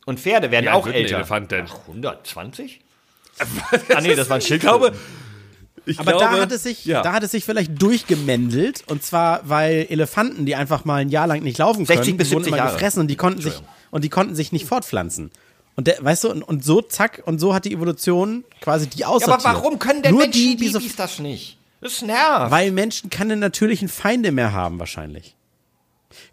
Und Pferde werden Wie auch älter. Elefant denn? Ach, 120? ah nee, das war ein Ich Schild. glaube, ich aber glaube, da hat es sich, ja. da hat es sich vielleicht durchgemändelt und zwar, weil Elefanten, die einfach mal ein Jahr lang nicht laufen können, 60 bis die wurden 70 immer Jahre. gefressen und die konnten sich und die konnten sich nicht fortpflanzen. Und der, weißt du, und, und so zack und so hat die Evolution quasi die Ja, aussortiert. aber warum können denn Nur Menschen die, die so, Babys das nicht? Das nervt. weil Menschen keine natürlichen Feinde mehr haben wahrscheinlich.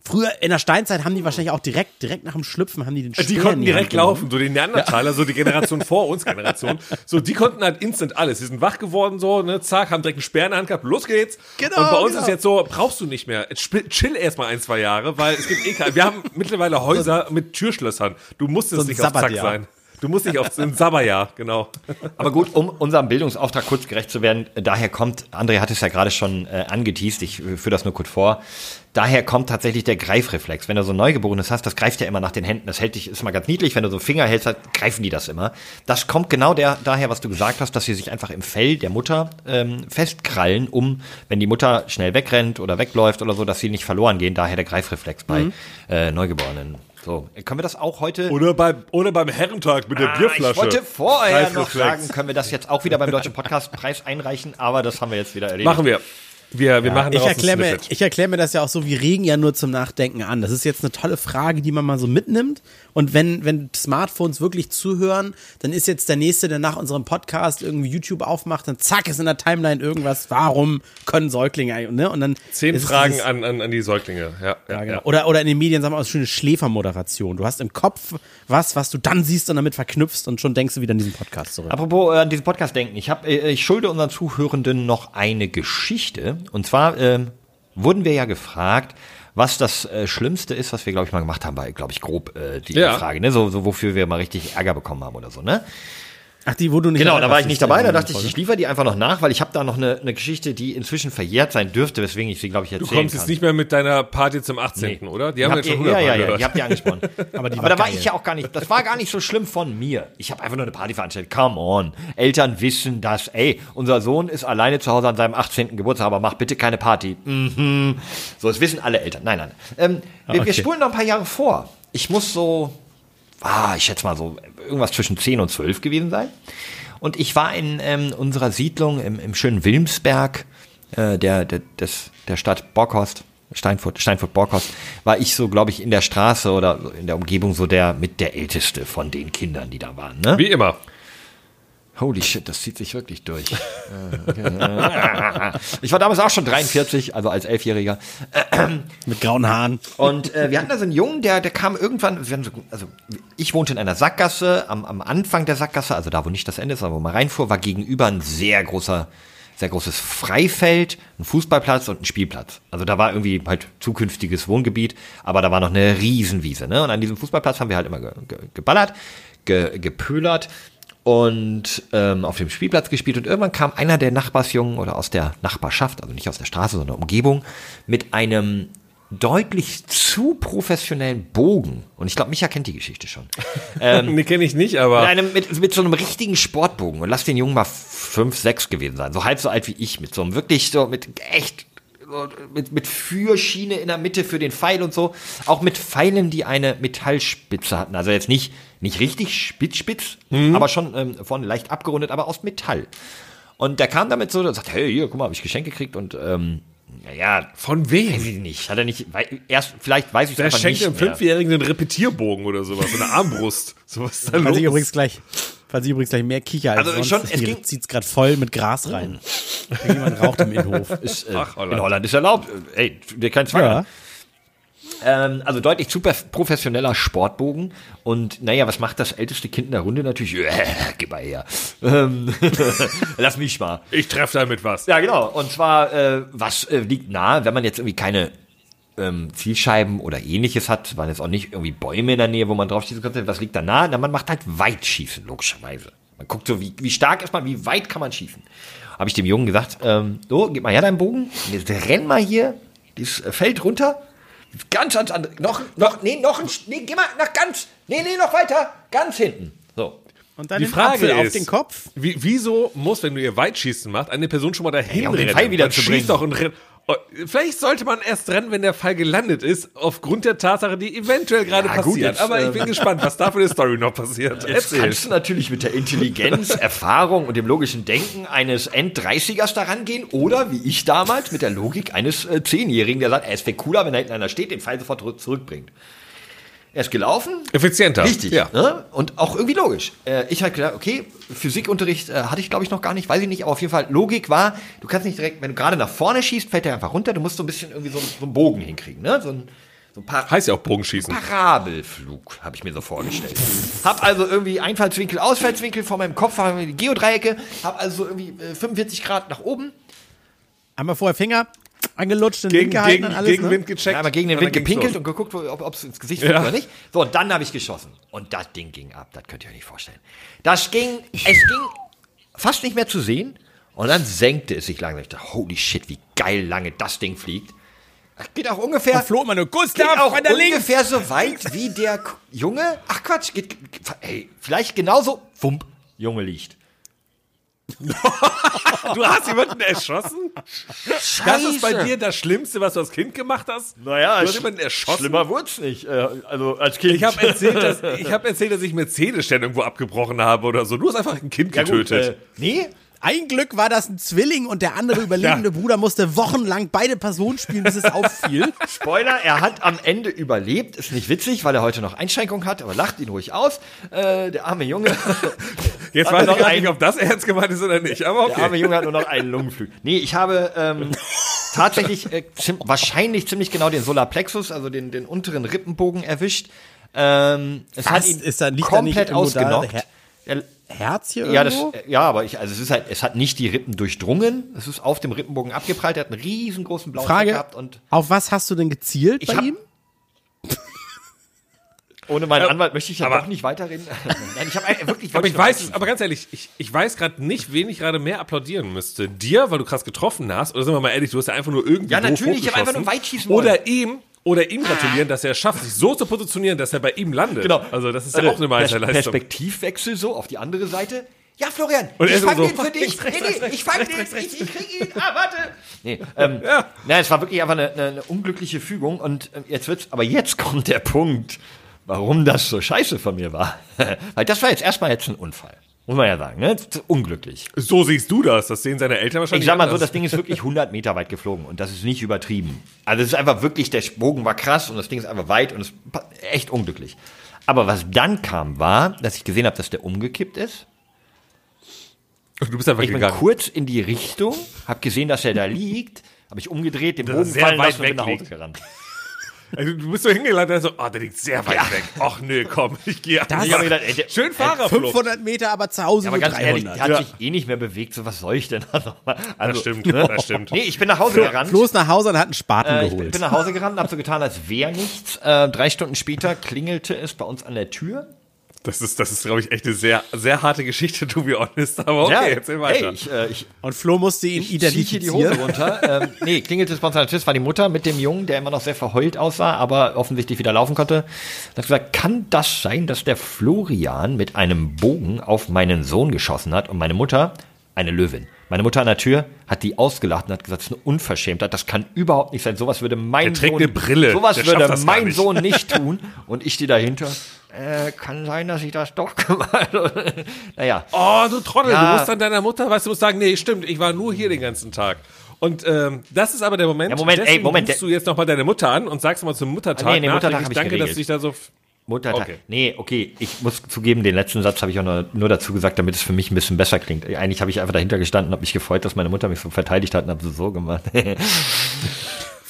Früher in der Steinzeit haben die wahrscheinlich auch direkt, direkt nach dem Schlüpfen haben die den Speer Die konnten die direkt laufen, so die Neandertaler, so die Generation vor uns, Generation. So, die konnten halt instant alles. Die sind wach geworden, so, ne, zack, haben direkt einen Speer in der Hand gehabt, los geht's. Genau, Und bei uns genau. ist jetzt so, brauchst du nicht mehr. Chill erstmal ein, zwei Jahre, weil es gibt eh kein, wir haben mittlerweile Häuser mit Türschlössern. Du musst jetzt ein nicht auf Zack Sabbatjahr. sein. Du musst nicht auf ein Sabberjahr, genau. Aber gut, um unserem Bildungsauftrag kurz gerecht zu werden, daher kommt, André hat es ja gerade schon äh, angeteased, ich äh, führe das nur kurz vor, daher kommt tatsächlich der Greifreflex. Wenn du so ein Neugeborenes hast, das greift ja immer nach den Händen, das hält dich, ist mal ganz niedlich, wenn du so Finger hältst, greifen die das immer. Das kommt genau der, daher, was du gesagt hast, dass sie sich einfach im Fell der Mutter ähm, festkrallen, um, wenn die Mutter schnell wegrennt oder wegläuft oder so, dass sie nicht verloren gehen, daher der Greifreflex bei äh, Neugeborenen. So, können wir das auch heute Oder beim, oder beim Herrentag mit der Ah, Bierflasche. Ich wollte vorher noch sagen, können wir das jetzt auch wieder beim Deutschen Podcastpreis einreichen, aber das haben wir jetzt wieder erledigt. Machen wir. Wir, wir machen Ich erkläre mir, ich erklär mir das ja auch so wie Regen ja nur zum Nachdenken an. Das ist jetzt eine tolle Frage, die man mal so mitnimmt. Und wenn, wenn Smartphones wirklich zuhören, dann ist jetzt der Nächste, der nach unserem Podcast irgendwie YouTube aufmacht, dann zack, ist in der Timeline irgendwas. Warum können Säuglinge eigentlich, ne? Und dann. Zehn Fragen dieses- an, an, an die Säuglinge. Ja, ja, Ja, genau. ja. Oder, oder in den Medien sagen wir auch schöne Schläfermoderation. Du hast im Kopf was, was du dann siehst und damit verknüpfst und schon denkst du wieder an diesen Podcast zurück. Apropos äh, an diesen Podcast denken, ich, hab, äh, ich schulde unseren Zuhörenden noch eine Geschichte. Und zwar ähm, wurden wir ja gefragt, was das äh, Schlimmste ist, was wir, glaube ich, mal gemacht haben, bei, glaube ich, grob äh, die Ja. Frage, ne? So, so wofür wir mal richtig Ärger bekommen haben oder so, ne? Ach, die, wo du nicht Genau, da war ich nicht dabei, da dachte ich, ich liefere die einfach noch nach, weil ich habe da noch eine, eine Geschichte, die inzwischen verjährt sein dürfte, weswegen ich sie, glaube ich, erzählen Du kommst kann. jetzt nicht mehr mit deiner Party zum 18., oder? Die haben wir jetzt schon ihr, ja, hundertmal ja, ja, gehört. die habt ihr angesprochen. Aber die Aber war da war geil. ich ja auch gar nicht, das war gar nicht so schlimm von mir. Ich habe einfach nur eine Party veranstaltet. Come on. Eltern wissen das. Ey, unser Sohn ist alleine zu Hause an seinem 18. Geburtstag, aber mach bitte keine Party. Mhm. So, das wissen alle Eltern. Nein, nein. Ähm, wir, wir Okay. spulen noch ein paar Jahre vor. Ich muss so, ah, ich schätze mal so irgendwas zwischen 10 und 12 gewesen sein. Und ich war in ähm, unserer Siedlung im, im schönen Wilmsberg, äh, der, der, des, der Stadt Borkhorst, Steinfurt, Steinfurt Borkhorst, war ich so, glaube ich, in der Straße oder in der Umgebung so der mit der älteste von den Kindern, die da waren. Ne? Wie immer. Holy shit, das zieht sich wirklich durch. Äh, ich war damals auch schon 43, also als Elfjähriger. Mit grauen Haaren. Und äh, wir hatten da so einen Jungen, der, der kam irgendwann, also ich wohnte in einer Sackgasse, am, am Anfang der Sackgasse, also da, wo nicht das Ende ist, sondern wo man reinfuhr, war gegenüber ein sehr großer, sehr großes Freifeld, ein Fußballplatz und ein Spielplatz. Also da war irgendwie halt zukünftiges Wohngebiet, aber da war noch eine Riesenwiese. Ne? Und an diesem Fußballplatz haben wir halt immer ge, ge, geballert, ge, gepölert und ähm, auf dem Spielplatz gespielt und irgendwann kam einer der Nachbarsjungen oder aus der Nachbarschaft, also nicht aus der Straße, sondern Umgebung, mit einem deutlich zu professionellen Bogen. Und ich glaube, Micha kennt die Geschichte schon. nee, kenne ich nicht, aber Mit, einem, mit, mit so einem richtigen Sportbogen. Und lass den Jungen mal fünf, sechs gewesen sein. So halb so alt wie ich. Mit so einem wirklich so, mit echt, mit, mit Führschiene in der Mitte für den Pfeil und so. Auch mit Pfeilen, die eine Metallspitze hatten. Also jetzt nicht, nicht richtig spitz, spitz, aber schon ähm, vorne leicht abgerundet, aber aus Metall. Und der kam damit so und sagt, hey, hier, guck mal, habe ich Geschenk gekriegt und ähm, naja, von weiß wem? ich nicht. Hat er nicht, erst, vielleicht weiß ich es Der einfach schenkt nicht dem mehr. Fünfjährigen einen Repetierbogen oder sowas, so eine Armbrust. So was ist da Falls ich los? übrigens gleich, falls ich übrigens gleich mehr kicher als Also sonst, schon, es hier zieht's gerade voll mit Gras rein. Jemand raucht im Innenhof. Ist, äh, Ach, Holland. in Holland ist erlaubt. Ey, der kein Zwang. Ja. Ähm, also deutlich super professioneller Sportbogen. Und naja, was macht das älteste Kind in der Runde? Natürlich, äh, gib mal her. Ähm, lass mich mal. Ich treffe damit was. Ja, genau. Und zwar, äh, was äh, liegt nahe, wenn man jetzt irgendwie keine ähm, Zielscheiben oder ähnliches hat, waren jetzt auch nicht irgendwie Bäume in der Nähe, wo man drauf schießen könnte. Was liegt da nahe? Na, man macht halt Weitschießen, logischerweise. Man guckt so, wie, wie stark ist man, wie weit kann man schießen. Habe ich dem Jungen gesagt, ähm, so, gib mal her deinen Bogen, jetzt renn mal hier dieses Feld runter, ganz ans andere, noch, noch, nee, noch ein, nee, geh mal nach ganz, nee, nee, noch weiter, ganz hinten. So. Und dann Die Frage Apfel auf ist, den Kopf. Wie, wieso muss, wenn du ihr Weitschießen macht, eine Person schon mal dahin Ja, um den rennen? Pfeil wieder zu schießt bringen. doch und rennt. Oh, Vielleicht sollte man erst rennen, wenn der Pfeil gelandet ist, aufgrund der Tatsache, die eventuell gerade Ja, gut, passiert. jetzt, Aber ich ähm, bin gespannt, was da für eine Story noch passiert. Jetzt Erzähl. kannst du natürlich mit der Intelligenz, Erfahrung und dem logischen Denken eines End-30ers daran gehen oder wie ich damals mit der Logik eines äh, Zehnjährigen, der sagt, es wäre cooler, wenn da hinten einer steht, den Pfeil sofort zurück- zurückbringt. Er ist gelaufen. Effizienter. Richtig. Ja. Ne? Und auch irgendwie logisch. Äh, ich halt gedacht, okay, Physikunterricht äh, hatte ich glaube ich noch gar nicht, weiß ich nicht, aber auf jeden Fall Logik war, du kannst nicht direkt, wenn du gerade nach vorne schießt, fällt der einfach runter, du musst so ein bisschen irgendwie so, so einen Bogen hinkriegen, ne? So ein, so ein paar Heißt ja auch Bogenschießen. Parabelflug, habe ich mir so vorgestellt. hab also irgendwie Einfallswinkel, Ausfallswinkel vor meinem Kopf, haben wir die Geodreiecke, hab also irgendwie äh, 45 Grad nach oben, Einmal vorher Finger angelutscht, den Gegen, Wind gehalten gegen, und alles, gegen ne? Wind gecheckt. Ja, aber gegen den und Wind gepinkelt los. und geguckt, ob es ins Gesicht Ja. fliegt oder nicht. So, und dann habe ich geschossen. Und das Ding ging ab. Das könnt ihr euch nicht vorstellen. Das ging, es ging fast nicht mehr zu sehen. Und dann senkte es sich langsam. Ich dachte, holy shit, wie geil lange das Ding fliegt. Das geht auch ungefähr. Da floh immer nur geht Gustav auch von der Links. ungefähr so weit wie der Junge. Ach Quatsch, geht, ey, vielleicht genauso. Wump, Junge liegt. Du hast jemanden erschossen? Das ist bei Scheiße. dir das Schlimmste, was du als Kind gemacht hast? Naja, du hast jemanden erschossen. Schlimmer wurd's nicht. Äh, also als Kind. Ich habe erzählt, dass ich habe erzählt, dass ich Mercedes-Stern irgendwo abgebrochen habe oder so. Du hast einfach ein Kind Ja, gut, getötet. äh, nee, Ein Glück war das ein Zwilling und der andere überlebende Bruder musste wochenlang beide Personen spielen, bis es auffiel. Spoiler, er hat am Ende überlebt. Ist nicht witzig, weil er heute noch Einschränkungen hat, aber lacht ihn ruhig aus. Äh, der arme Junge. Jetzt hat weiß ich noch gar nicht, ob das ernst gemeint ist oder nicht. Aber Der arme okay. Junge hat nur noch einen Lungenflug. Nee, ich habe ähm, tatsächlich äh, ziem wahrscheinlich ziemlich genau den Solarplexus, also den, den unteren Rippenbogen erwischt. Ähm, es hat Was? ihn Ist da- liegt komplett ausgenockt. Er- Herz hier ja, das, irgendwo? äh, ja, aber ich, also es ist halt, es hat nicht die Rippen durchdrungen. Es ist auf dem Rippenbogen abgeprallt. Er hat einen riesengroßen blauen Fleck Frage, gehabt und auf was hast du denn gezielt Ich bei hab- ihm? ohne meinen Anwalt möchte ich ja aber- doch nicht weiterreden. Nein, ich habe wirklich. Aber ich weiß, aber ganz ehrlich, ich, ich weiß gerade nicht, wen ich gerade mehr applaudieren müsste. Dir, weil du krass getroffen hast, oder sind wir mal ehrlich, du hast ja einfach nur irgendwie Ja, natürlich, ich hab einfach nur weit schießen wollen. Oder ihm, oder ihm gratulieren, dass er es schafft, sich so zu positionieren, dass er bei ihm landet. Genau. Also das ist ja Also, auch eine Meisterleistung. Perspektivwechsel so auf die andere Seite. Ja, Florian, Und ich so fang so, den für dich. rechts, rechts, nee, nee, rechts, ich fang rechts, den, rechts, rechts. ich, ich krieg ihn. Ah, warte. Nee, ähm, ja. na, es war wirklich einfach eine, eine, eine unglückliche Fügung und ähm, jetzt wird's, aber jetzt kommt der Punkt, warum das so scheiße von mir war. Weil das war jetzt erstmal jetzt ein Unfall. Muss man ja sagen, ne? Unglücklich. So siehst du das. Das sehen seine Eltern wahrscheinlich Ich sag mal so, anders. das Ding ist wirklich 100 Meter weit geflogen und das ist nicht übertrieben. Also es ist einfach wirklich, der Bogen war krass und das Ding ist einfach weit und es ist echt unglücklich. Aber was dann kam, war, dass ich gesehen habe, dass der umgekippt ist. Du bist einfach Ich bin gegangen. kurz in die Richtung, habe gesehen, dass er da liegt, habe ich umgedreht, den Bogen fallen lassen und bin weg nach Hause gerannt. Also, du bist so hingelandet, so, oh, der liegt sehr weit weg. Ach nee, komm, ich gehe Das- Ich hab mir gedacht, ey, der, Schön Fahrerflug. 500 Meter, aber zu Hause ja, aber ganz ehrlich, 300. der hat Ja. sich eh nicht mehr bewegt, so was soll ich denn da nochmal? Also, Das stimmt, das stimmt. Nee, ich bin nach Hause gerannt. Flo ist nach Hause und hat einen Spaten Äh, ich bin, geholt. bin nach Hause gerannt und habe so getan, als wäre nichts. Äh, drei Stunden später klingelte es bei uns an der Tür. Das ist, das ist, glaube ich, echt eine sehr, sehr harte Geschichte, to be honest. Aber okay, erzähl weiter. Hey, ich, äh, ich und Flo musste ihn zieh hier die Hose identifizieren. runter. ähm, nee, klingelte es bei uns an der Tür. Es war die Mutter mit dem Jungen, der immer noch sehr verheult aussah, aber offensichtlich wieder laufen konnte. Und hat gesagt, kann das sein, dass der Florian mit einem Bogen auf meinen Sohn geschossen hat und meine Mutter, eine Löwin, meine Mutter an der Tür hat die ausgelacht und hat gesagt, das ist eine Unverschämtheit, das kann überhaupt nicht sein. Sowas würde mein Der trägt Sohn, eine Brille, sowas würde mein nicht. Sohn nicht tun. Und ich stehe dahinter. Äh, kann sein, dass ich das doch gemacht habe. naja. Oh, du Trottel, Ja. du musst dann deiner Mutter, weißt du, musst sagen, nee, stimmt, ich war nur hier den ganzen Tag. Und ähm, das ist aber der Moment, Ja, Moment, ey, Moment, rufst du jetzt nochmal deine Mutter an und sagst mal zum Muttertag, Ah, nee, nee, Muttertag ich danke, dass geregelt. du dich da so... Muttertag. Okay. Nee, okay, ich muss zugeben, den letzten Satz habe ich auch nur, nur dazu gesagt, damit es für mich ein bisschen besser klingt. Eigentlich habe ich einfach dahinter gestanden, habe mich gefreut, dass meine Mutter mich so verteidigt hat und habe sie so gemacht.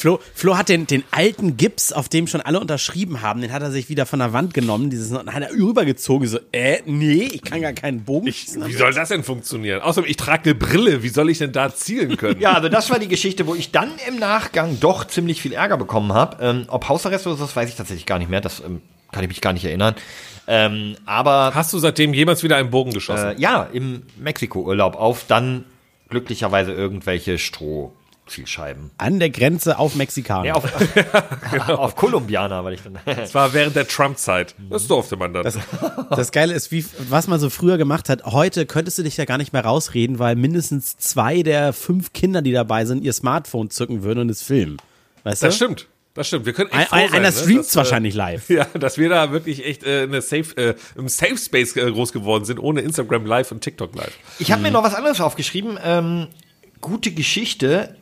Flo, Flo hat den, den alten Gips, auf dem schon alle unterschrieben haben, den hat er sich wieder von der Wand genommen, dieses und hat er rübergezogen, so, äh, nee, ich kann gar keinen Bogen Ich, schießen. wie soll das denn funktionieren? Außerdem, ich trage eine Brille, wie soll ich denn da zielen können? ja, also das war die Geschichte, wo ich dann im Nachgang doch ziemlich viel Ärger bekommen habe. Ähm, ob Hausarrest oder so, das weiß ich tatsächlich gar nicht mehr. Das ähm, kann ich mich gar nicht erinnern. Ähm, aber Hast du seitdem jemals wieder einen Bogen geschossen? äh, ja, im Mexiko-Urlaub auf dann glücklicherweise irgendwelche Strohzielscheiben. An der Grenze auf Mexikaner. Ja, auf, auf Kolumbianer, weil ich dann. das war während der Trump-Zeit. Das durfte man dann. Das Geile ist, wie, was man so früher gemacht hat. Heute könntest du dich ja gar nicht mehr rausreden, weil mindestens zwei der fünf Kinder, die dabei sind, ihr Smartphone zücken würden und es filmen. Weißt das du? stimmt. Das stimmt. Wir können echt Ein, froh ein, sein, einer ne, streamt dass, äh, wahrscheinlich live. Ja, dass wir da wirklich echt äh, eine Safe, äh, im Safe Space äh, groß geworden sind, ohne Instagram Live und TikTok Live. Ich habe mir noch was anderes aufgeschrieben. Ähm, gute Geschichte,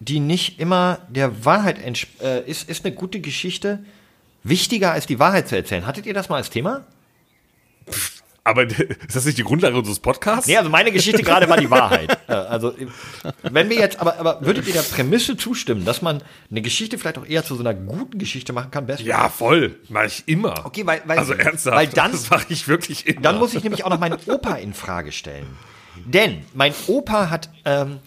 die nicht immer der Wahrheit entsp äh, ist, ist eine gute Geschichte, wichtiger als die Wahrheit zu erzählen. Hattet ihr das mal als Thema? Aber ist das nicht die Grundlage unseres Podcasts? Nee, also meine Geschichte gerade war die Wahrheit. Äh, Also, wenn wir jetzt, aber, aber würdet ihr der Prämisse zustimmen, dass man eine Geschichte vielleicht auch eher zu so einer guten Geschichte machen kann? Besser? Ja, voll. Mach ich immer. Okay, weil, weil, also ernsthaft. weil dann, das mache ich wirklich immer. dann muss ich nämlich auch noch meinen Opa in Frage stellen. Denn mein Opa hat ähm,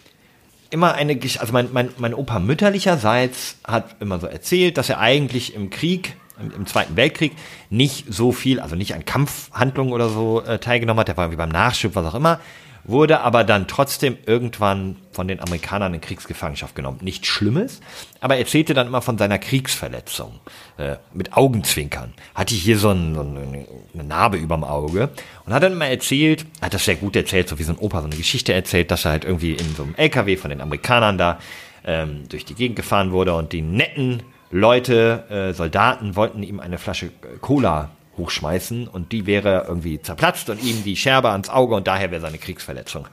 immer eine, also mein, mein, mein Opa mütterlicherseits hat immer so erzählt, dass er eigentlich im Krieg, im, im Zweiten Weltkrieg, nicht so viel, also nicht an Kampfhandlungen oder so äh, teilgenommen hat, der war irgendwie beim Nachschub, was auch immer, wurde aber dann trotzdem irgendwann von den Amerikanern in Kriegsgefangenschaft genommen. Nichts Schlimmes, aber er erzählte dann immer von seiner Kriegsverletzung äh, mit Augenzwinkern. Hatte hier so, ein, so eine, Narbe überm Auge und hat dann immer erzählt, hat das sehr gut erzählt, so wie so ein Opa so eine Geschichte erzählt, dass er halt irgendwie in so einem LKW von den Amerikanern da ähm, durch die Gegend gefahren wurde und die netten Leute, äh, Soldaten wollten ihm eine Flasche Cola hochschmeißen und die wäre irgendwie zerplatzt und ihm die Scherbe ans Auge und daher wäre seine Kriegsverletzung.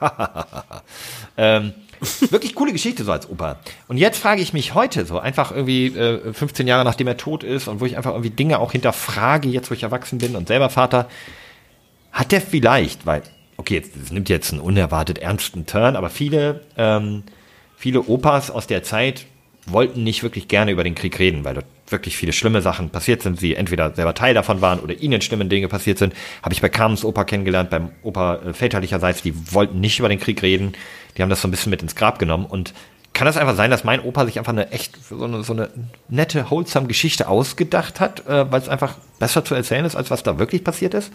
ähm, wirklich coole Geschichte so als Opa. Und jetzt frage ich mich heute so, einfach irgendwie äh, 15 Jahre nachdem er tot ist und wo ich einfach irgendwie Dinge auch hinterfrage, jetzt wo ich erwachsen bin und selber Vater, hat der vielleicht, weil, okay, jetzt, das nimmt jetzt einen unerwartet ernsten Turn, aber viele, ähm, viele Opas aus der Zeit wollten nicht wirklich gerne über den Krieg reden, weil dort wirklich viele schlimme Sachen passiert sind, sie entweder selber Teil davon waren oder ihnen schlimme Dinge passiert sind. Habe ich bei Carmens Opa kennengelernt, beim Opa äh, väterlicherseits, die wollten nicht über den Krieg reden, die haben das so ein bisschen mit ins Grab genommen und kann das einfach sein, dass mein Opa sich einfach eine echt so eine, so eine nette, wholesome Geschichte ausgedacht hat, äh, weil es einfach besser zu erzählen ist, als was da wirklich passiert ist?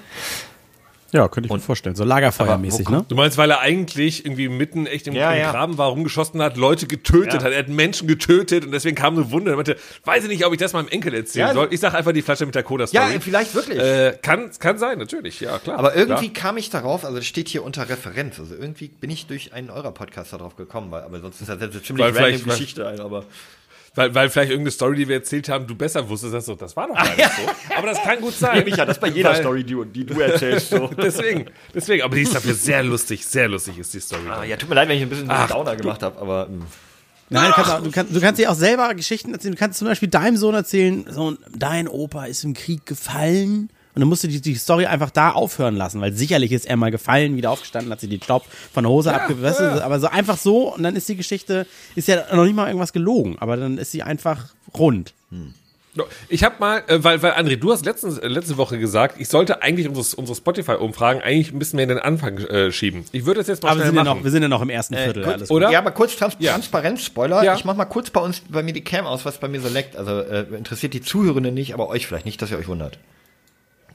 Ja, könnte ich mir vorstellen. So Lagerfeuermäßig, ne? Du meinst, weil er eigentlich irgendwie mitten echt im, Ja, im ja. Graben war, rumgeschossen hat, Leute getötet Ja. hat, er hat Menschen getötet und deswegen kam eine Wunde. Er meinte, weiß ich nicht, ob ich das meinem Enkel erzählen Ja, soll. Ich sag einfach die Flasche mit der Cola-Story. vielleicht wirklich. Äh, kann, kann sein, natürlich, ja, klar. Aber irgendwie Klar. kam ich darauf, also das steht hier unter Referenz, also irgendwie bin ich durch einen eurer Podcasts darauf gekommen, weil, aber sonst ist das jetzt eine ziemlich Weil random Geschichte ein, aber Weil, weil vielleicht irgendeine Story, die wir erzählt haben, du besser wusstest, dass so, das war doch gar nicht so. Aber das kann gut sein. Micha, das ist bei jeder Weil- Story, die, die du erzählst, so. Deswegen, deswegen, aber die ist dafür sehr lustig, sehr lustig ist die Story. Ah, ja, tut mir leid, wenn ich ein bisschen einen Downer gemacht habe, aber mm. Nein, du kannst, auch, du, kannst, du kannst dir auch selber Geschichten erzählen. Du kannst zum Beispiel deinem Sohn erzählen, so, dein Opa ist im Krieg gefallen. Und dann musst du die, die Story einfach da aufhören lassen, weil sicherlich ist er mal gefallen, wieder aufgestanden, hat sich die Staub von der Hose abge... Weißt du, aber so einfach so und dann ist die Geschichte, ist ja noch nicht mal irgendwas gelogen, aber dann ist sie einfach rund. Ich habe mal, äh, weil, weil André, du hast letztens, äh, letzte Woche gesagt, ich sollte eigentlich unsere, unsere Spotify-Umfragen eigentlich ein bisschen mehr in den Anfang äh, schieben. Ich würde das jetzt mal Aber wir schnell sind, ja machen. noch, wir sind ja noch im ersten Viertel. kurz, alles gut. oder? Ja, aber kurz Trans Ja. Transparenz, Spoiler. Ja. Ich mach mal kurz bei uns, bei mir die Cam aus, was bei mir so leckt. Also äh, interessiert die Zuhörenden nicht, aber euch vielleicht nicht, dass ihr euch wundert.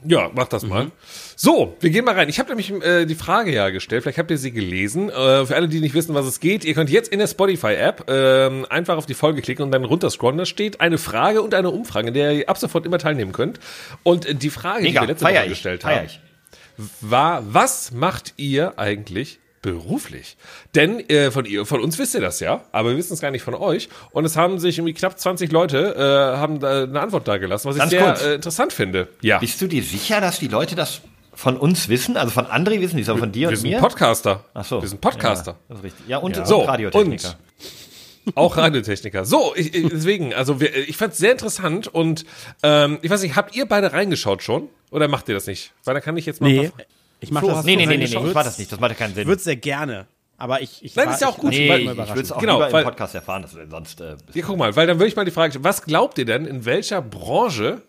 Ja, mach das mal. So, wir gehen mal rein. Ich habe nämlich äh, die Frage ja gestellt, vielleicht habt ihr sie gelesen. Äh, für alle, die nicht wissen, was es geht, ihr könnt jetzt in der Spotify-App ähm, einfach auf die Folge klicken und dann runterscrollen. Da steht eine Frage und eine Umfrage, in der ihr ab sofort immer teilnehmen könnt. Und äh, die Frage, die Mega, wir letzte Woche gestellt haben, war, was macht ihr eigentlich beruflich? Denn äh, von ihr, von uns wisst ihr das ja, aber wir wissen es gar nicht von euch. Und es haben sich irgendwie knapp 20 Leute äh, haben da eine Antwort da gelassen, was Ganz ich sehr äh, interessant finde. Ja, Bist du dir sicher, dass die Leute das von uns wissen? Also von André wissen die es, aber von dir wir und sind mir? Podcaster. Ach so. Wir sind Podcaster. Ja, das ist richtig. Ja, und, So, und Radiotechniker. und auch Radiotechniker. So, ich, ich, deswegen, also wir, ich fand es sehr interessant und ähm, ich weiß nicht, habt ihr beide reingeschaut schon? Oder macht ihr das nicht? Weil da kann ich jetzt mal. Nee, ich mach Flo, das Nee, nee, nee, nee, ich war das nicht. Das macht ja keinen Sinn. Ich würde sehr gerne, aber ich, ich Nein, war- ist ja auch gut. nee, ich würde es auch Genau, lieber weil- im Podcast erfahren, dass du denn sonst äh, Ja, guck mal, weil dann würde ich mal die Frage stellen, was glaubt ihr denn, in welcher Branche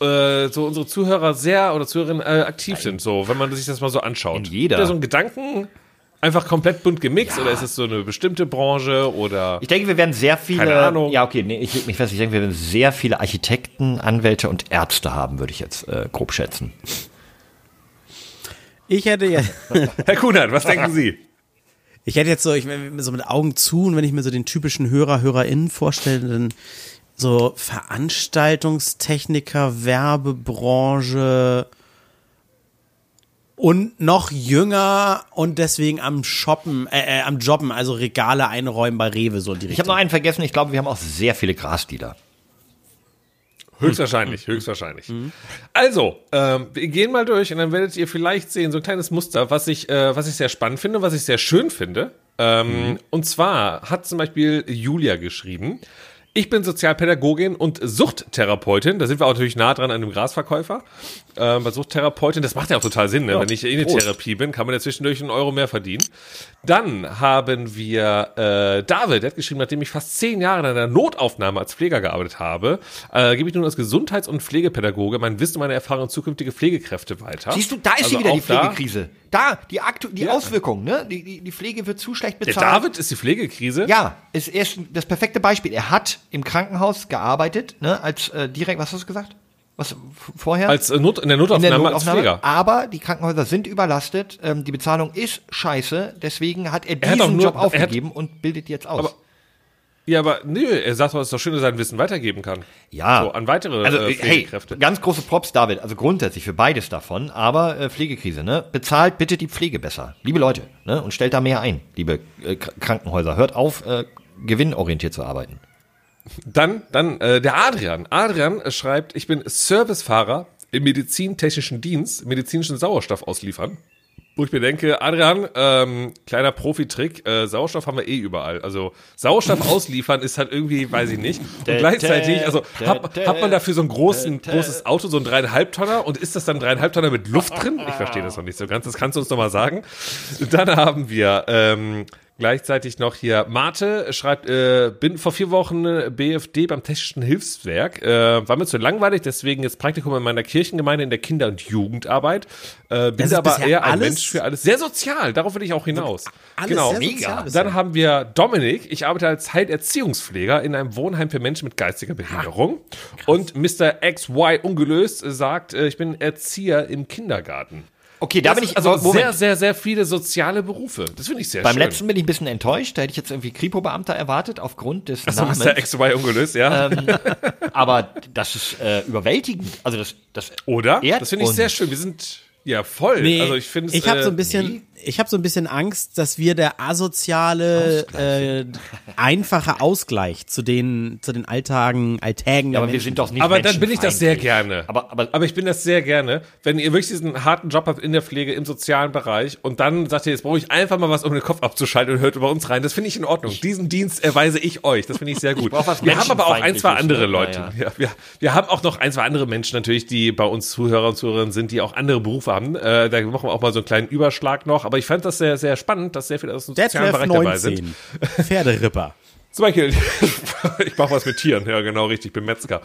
äh, so unsere Zuhörer sehr oder Zuhörerinnen äh, aktiv sind, so, wenn man sich das mal so anschaut? In jeder. Ihr so einen Gedanken einfach komplett bunt gemixt oder ist es so eine bestimmte Branche oder Ich denke, wir werden sehr viele. Keine Ahnung. Ja, okay, nee, ich leg mich fest. Ich denke, wir werden sehr viele Architekten, Anwälte und Ärzte haben, würde ich jetzt äh, grob schätzen. Ich hätte jetzt, Herr Kunert, was denken Sie? ich hätte jetzt so, ich wenn mir so mit Augen zu und wenn ich mir so den typischen Hörer, HörerInnen vorstelle, dann so Veranstaltungstechniker, Werbebranche und noch jünger und deswegen am Shoppen, äh, äh, am Jobben, also Regale einräumen bei Rewe so in die Ich habe Richtung. noch einen vergessen. Ich glaube, wir haben auch sehr viele Grasdealer. Höchstwahrscheinlich, höchstwahrscheinlich. Also, ähm, wir gehen mal durch und dann werdet ihr vielleicht sehen, so ein kleines Muster, was ich, äh, was ich sehr spannend finde, was ich sehr schön finde. Ähm, Und zwar hat zum Beispiel Julia geschrieben, Ich bin Sozialpädagogin und Suchttherapeutin. Da sind wir auch natürlich nah dran an dem Grasverkäufer. Ähm, bei Suchttherapeutin, das macht ja auch total Sinn, ne? Ja, wenn ich in der. Therapie bin, kann man ja zwischendurch einen Euro mehr verdienen. Dann haben wir äh, David, der hat geschrieben, nachdem ich fast zehn Jahre in einer Notaufnahme als Pfleger gearbeitet habe, äh, gebe ich nun als Gesundheits- und Pflegepädagoge mein Wissen und meine Erfahrung an zukünftige Pflegekräfte weiter. Siehst du, da ist Also sie wieder, die auch da- Pflegekrise. Da, die, Aktu die Ja. Auswirkungen, ne? Die, die, die Pflege wird zu schlecht Der bezahlt. David ist die Pflegekrise. Ja, ist erst das perfekte Beispiel. Er hat im Krankenhaus gearbeitet, ne, als äh, direkt, was hast du gesagt? Was vorher? Als äh, Not, in der in Notaufnahme, der als Notaufnahme. Pfleger. Aber die Krankenhäuser sind überlastet, ähm, die Bezahlung ist scheiße, deswegen hat er Er hat diesen nur- Job er hat- aufgegeben und bildet jetzt aus. Aber- Ja, aber nö, er sagt doch, es ist doch schön, dass er sein Wissen weitergeben kann. ja, So, an weitere also, äh, hey, Pflegekräfte. ganz große Props, David, also grundsätzlich für beides davon, aber äh, Pflegekrise, ne? Bezahlt bitte die Pflege besser, liebe Leute, ne? Und stellt da mehr ein, liebe äh, Kr- Krankenhäuser. Hört auf, äh, gewinnorientiert zu arbeiten. Dann, dann äh, der Adrian. Adrian äh, schreibt, ich bin Servicefahrer im medizintechnischen Dienst, medizinischen Sauerstoff ausliefern. Wo ich mir denke, Adrian, ähm, kleiner Profitrick, äh, Sauerstoff haben wir eh überall. Also Sauerstoff ausliefern ist halt irgendwie, weiß ich nicht. Und gleichzeitig, also hat, hat man dafür so ein großen, großes Auto, so ein dreieinhalb Tonner und ist das dann dreieinhalb Tonner mit Luft drin? Ich verstehe das noch nicht so ganz. Das kannst du uns noch mal sagen. Dann haben wir ähm, Gleichzeitig noch hier Mate schreibt, äh, bin vor vier Wochen äh, BFD beim Technischen Hilfswerk. Äh, war mir zu langweilig, deswegen jetzt Praktikum in meiner Kirchengemeinde in der Kinder- und Jugendarbeit. Äh, bin aber eher ein Mensch für alles. Sehr sozial, darauf will ich auch hinaus. Alles genau. bisher. Dann haben wir Dominik. Ich arbeite als Heilerziehungspfleger in einem Wohnheim für Menschen mit geistiger Behinderung. Und Mr. XY ungelöst sagt, äh, ich bin Erzieher im Kindergarten. Okay, da Das bin ich, also Moment. sehr, sehr, sehr viele soziale Berufe. Das finde ich sehr Beim schön. letzten bin ich ein bisschen enttäuscht. Da hätte ich jetzt irgendwie Kripo-Beamter erwartet aufgrund des Also Namens. Mr. XY ungelöst, ja. Aber das ist äh, überwältigend. Also das, das Oder? Das finde ich sehr schön. Wir sind ja voll. Nee, also ich finde es. ich habe so ein äh, bisschen, ich habe so ein bisschen Angst, dass wir der asoziale, äh, einfache Ausgleich zu den, zu den Alltagen, Alltägen der aber wir Menschen. sind doch nicht Aber dann bin ich das sehr gerne. Aber, aber, Aber ich bin das sehr gerne, wenn ihr wirklich diesen harten Job habt in der Pflege, im sozialen Bereich und dann sagt ihr, jetzt brauche ich einfach mal was, um den Kopf abzuschalten und hört über uns rein. Das finde ich in Ordnung. Diesen Dienst erweise ich euch. Das finde ich sehr gut. was wir haben aber auch ein, zwei andere ne? Leute. Ja, Ja, wir, wir haben auch noch ein, zwei andere Menschen natürlich, die bei uns Zuhörer und Zuhörerinnen sind, die auch andere Berufe haben. Äh, da machen wir auch mal so einen kleinen Überschlag noch. Aber ich fand das sehr, sehr spannend, dass sehr viele aus dem sozialen Bereich dabei sind. 1219. Pferderipper. Zum Beispiel, ich mache was mit Tieren, ja genau, richtig, ich bin Metzger.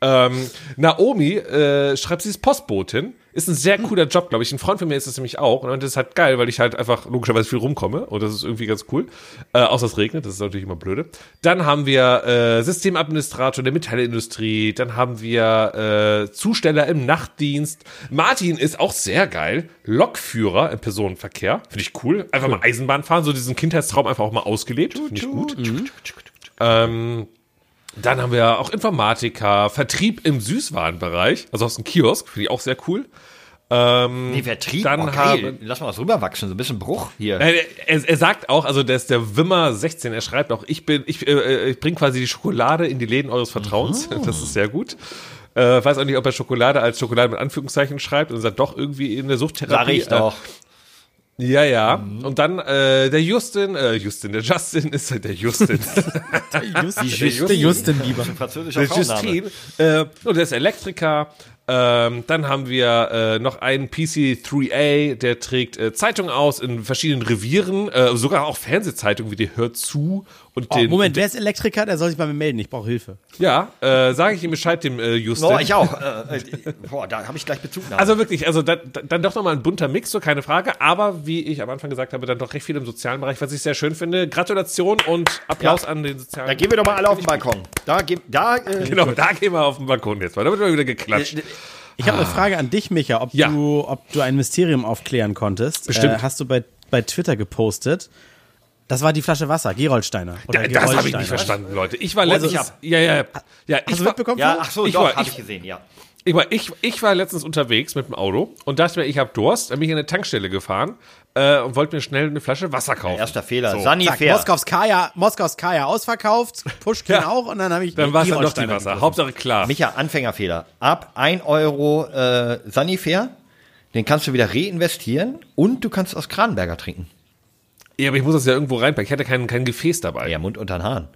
Ähm, Naomi äh, schreibt, sie ist Postbotin, ist ein sehr cooler Job, glaube ich. Ein Freund von mir ist das nämlich auch und das ist halt geil, weil ich halt einfach logischerweise viel rumkomme und das ist irgendwie ganz cool. Äh, außer es regnet, das ist natürlich immer blöde. Dann haben wir äh, Systemadministrator der Metallindustrie, dann haben wir äh, Zusteller im Nachtdienst. Martin ist auch sehr geil, Lokführer im Personenverkehr, finde ich cool. Einfach mal Eisenbahn fahren, so diesen Kindheitstraum einfach auch mal ausgelebt, finde ich gut. Ähm, dann haben wir auch Informatiker, Vertrieb im Süßwarenbereich, also aus dem Kiosk, finde ich auch sehr cool. Ähm, nee, Vertrieb, dann geil. haben- Lass mal was rüberwachsen, so ein bisschen Bruch hier. Nein, er, er sagt auch, also der ist der Wimmer 16, er schreibt auch, ich bin, ich, äh, ich bringe quasi die Schokolade in die Läden eures Vertrauens. Das ist sehr gut. Äh, weiß auch nicht, ob er Schokolade als Schokolade mit Anführungszeichen schreibt und sagt doch irgendwie in der Suchttherapie. Sag ich doch. Ja, ja. Und dann äh, der Justin, äh, Justin, der Justin ist der Justin. Justin, der Justin Bieber. Der. Justin. Äh, und der ist Elektriker. Ähm, dann haben wir äh, noch einen PC3A, der trägt äh, Zeitungen aus in verschiedenen Revieren, äh, sogar auch Fernsehzeitungen wie die Hört zu und Oh, den. Moment, wer ist Elektriker? Der soll sich bei mir melden. Ich brauche Hilfe. Ja, äh, sage ich ihm Bescheid, dem äh, Justin. No, ich auch. Äh, äh, boah, da habe ich gleich Bezugnahme. Also wirklich, also da, da, dann doch nochmal ein bunter Mix, so keine Frage. Aber wie ich am Anfang gesagt habe, dann doch recht viel im sozialen Bereich, was ich sehr schön finde. Gratulation und Applaus Ja. an den sozialen da gehen wir doch mal alle auf den Balkon. Da, ge- da äh, Genau, da gehen wir auf den Balkon jetzt mal. Da wird mal wieder geklatscht. Ich habe eine Frage an dich, Micha, ob, Ja. du, ob du ein Mysterium aufklären konntest. Bestimmt. Äh, hast du bei, bei Twitter gepostet. Das war die Flasche Wasser, Geroldsteiner. Oder Da, das habe ich Geroldsteiner. nicht verstanden, Leute. Ich war Also, letztens. ja, ja, ja. Ich Hast du war, mitbekommen? ja, ach so, Ich doch, habe ich- gesehen, ja. ich, war, ich, ich war letztens unterwegs mit dem Auto und dachte mir, ich habe Durst. Dann bin ich in eine Tankstelle gefahren äh, und wollte mir schnell eine Flasche Wasser kaufen. Erster Fehler. So. Sani Zack, Fair. Moskaus Kaya, Moskaus Kaya ausverkauft, Pushkin Ja. auch und dann habe ich Dann war es dann doch die Wasser. gegriffen. Hauptsache klar. Micha, Anfängerfehler. Ab 1 Euro äh, Sanifair, den kannst du wieder reinvestieren und du kannst aus Kranberger trinken. Ja, aber ich muss das ja irgendwo reinpacken. Ich hatte kein, kein Gefäß dabei. Ja, Mund unter den Haaren.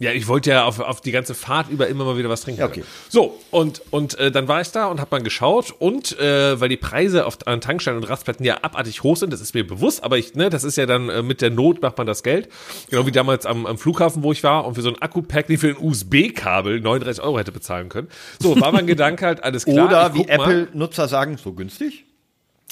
Ja, ich wollte ja auf, auf die ganze Fahrt über immer mal wieder was trinken. Ja, okay. So, und, und äh, dann war ich da und habe mal geschaut und äh, weil die Preise auf, an Tankstellen und Rastplätzen ja abartig hoch sind, das ist mir bewusst, aber ich, ne, das ist ja dann äh, mit der Not macht man das Geld. Genau wie damals am, am Flughafen, wo ich war und für so ein Akku-Pack, die für ein USB-Kabel 39 Euro hätte bezahlen können. So, war mein Gedanke halt, alles klar. Oder wie. Apple-Nutzer sagen, so günstig?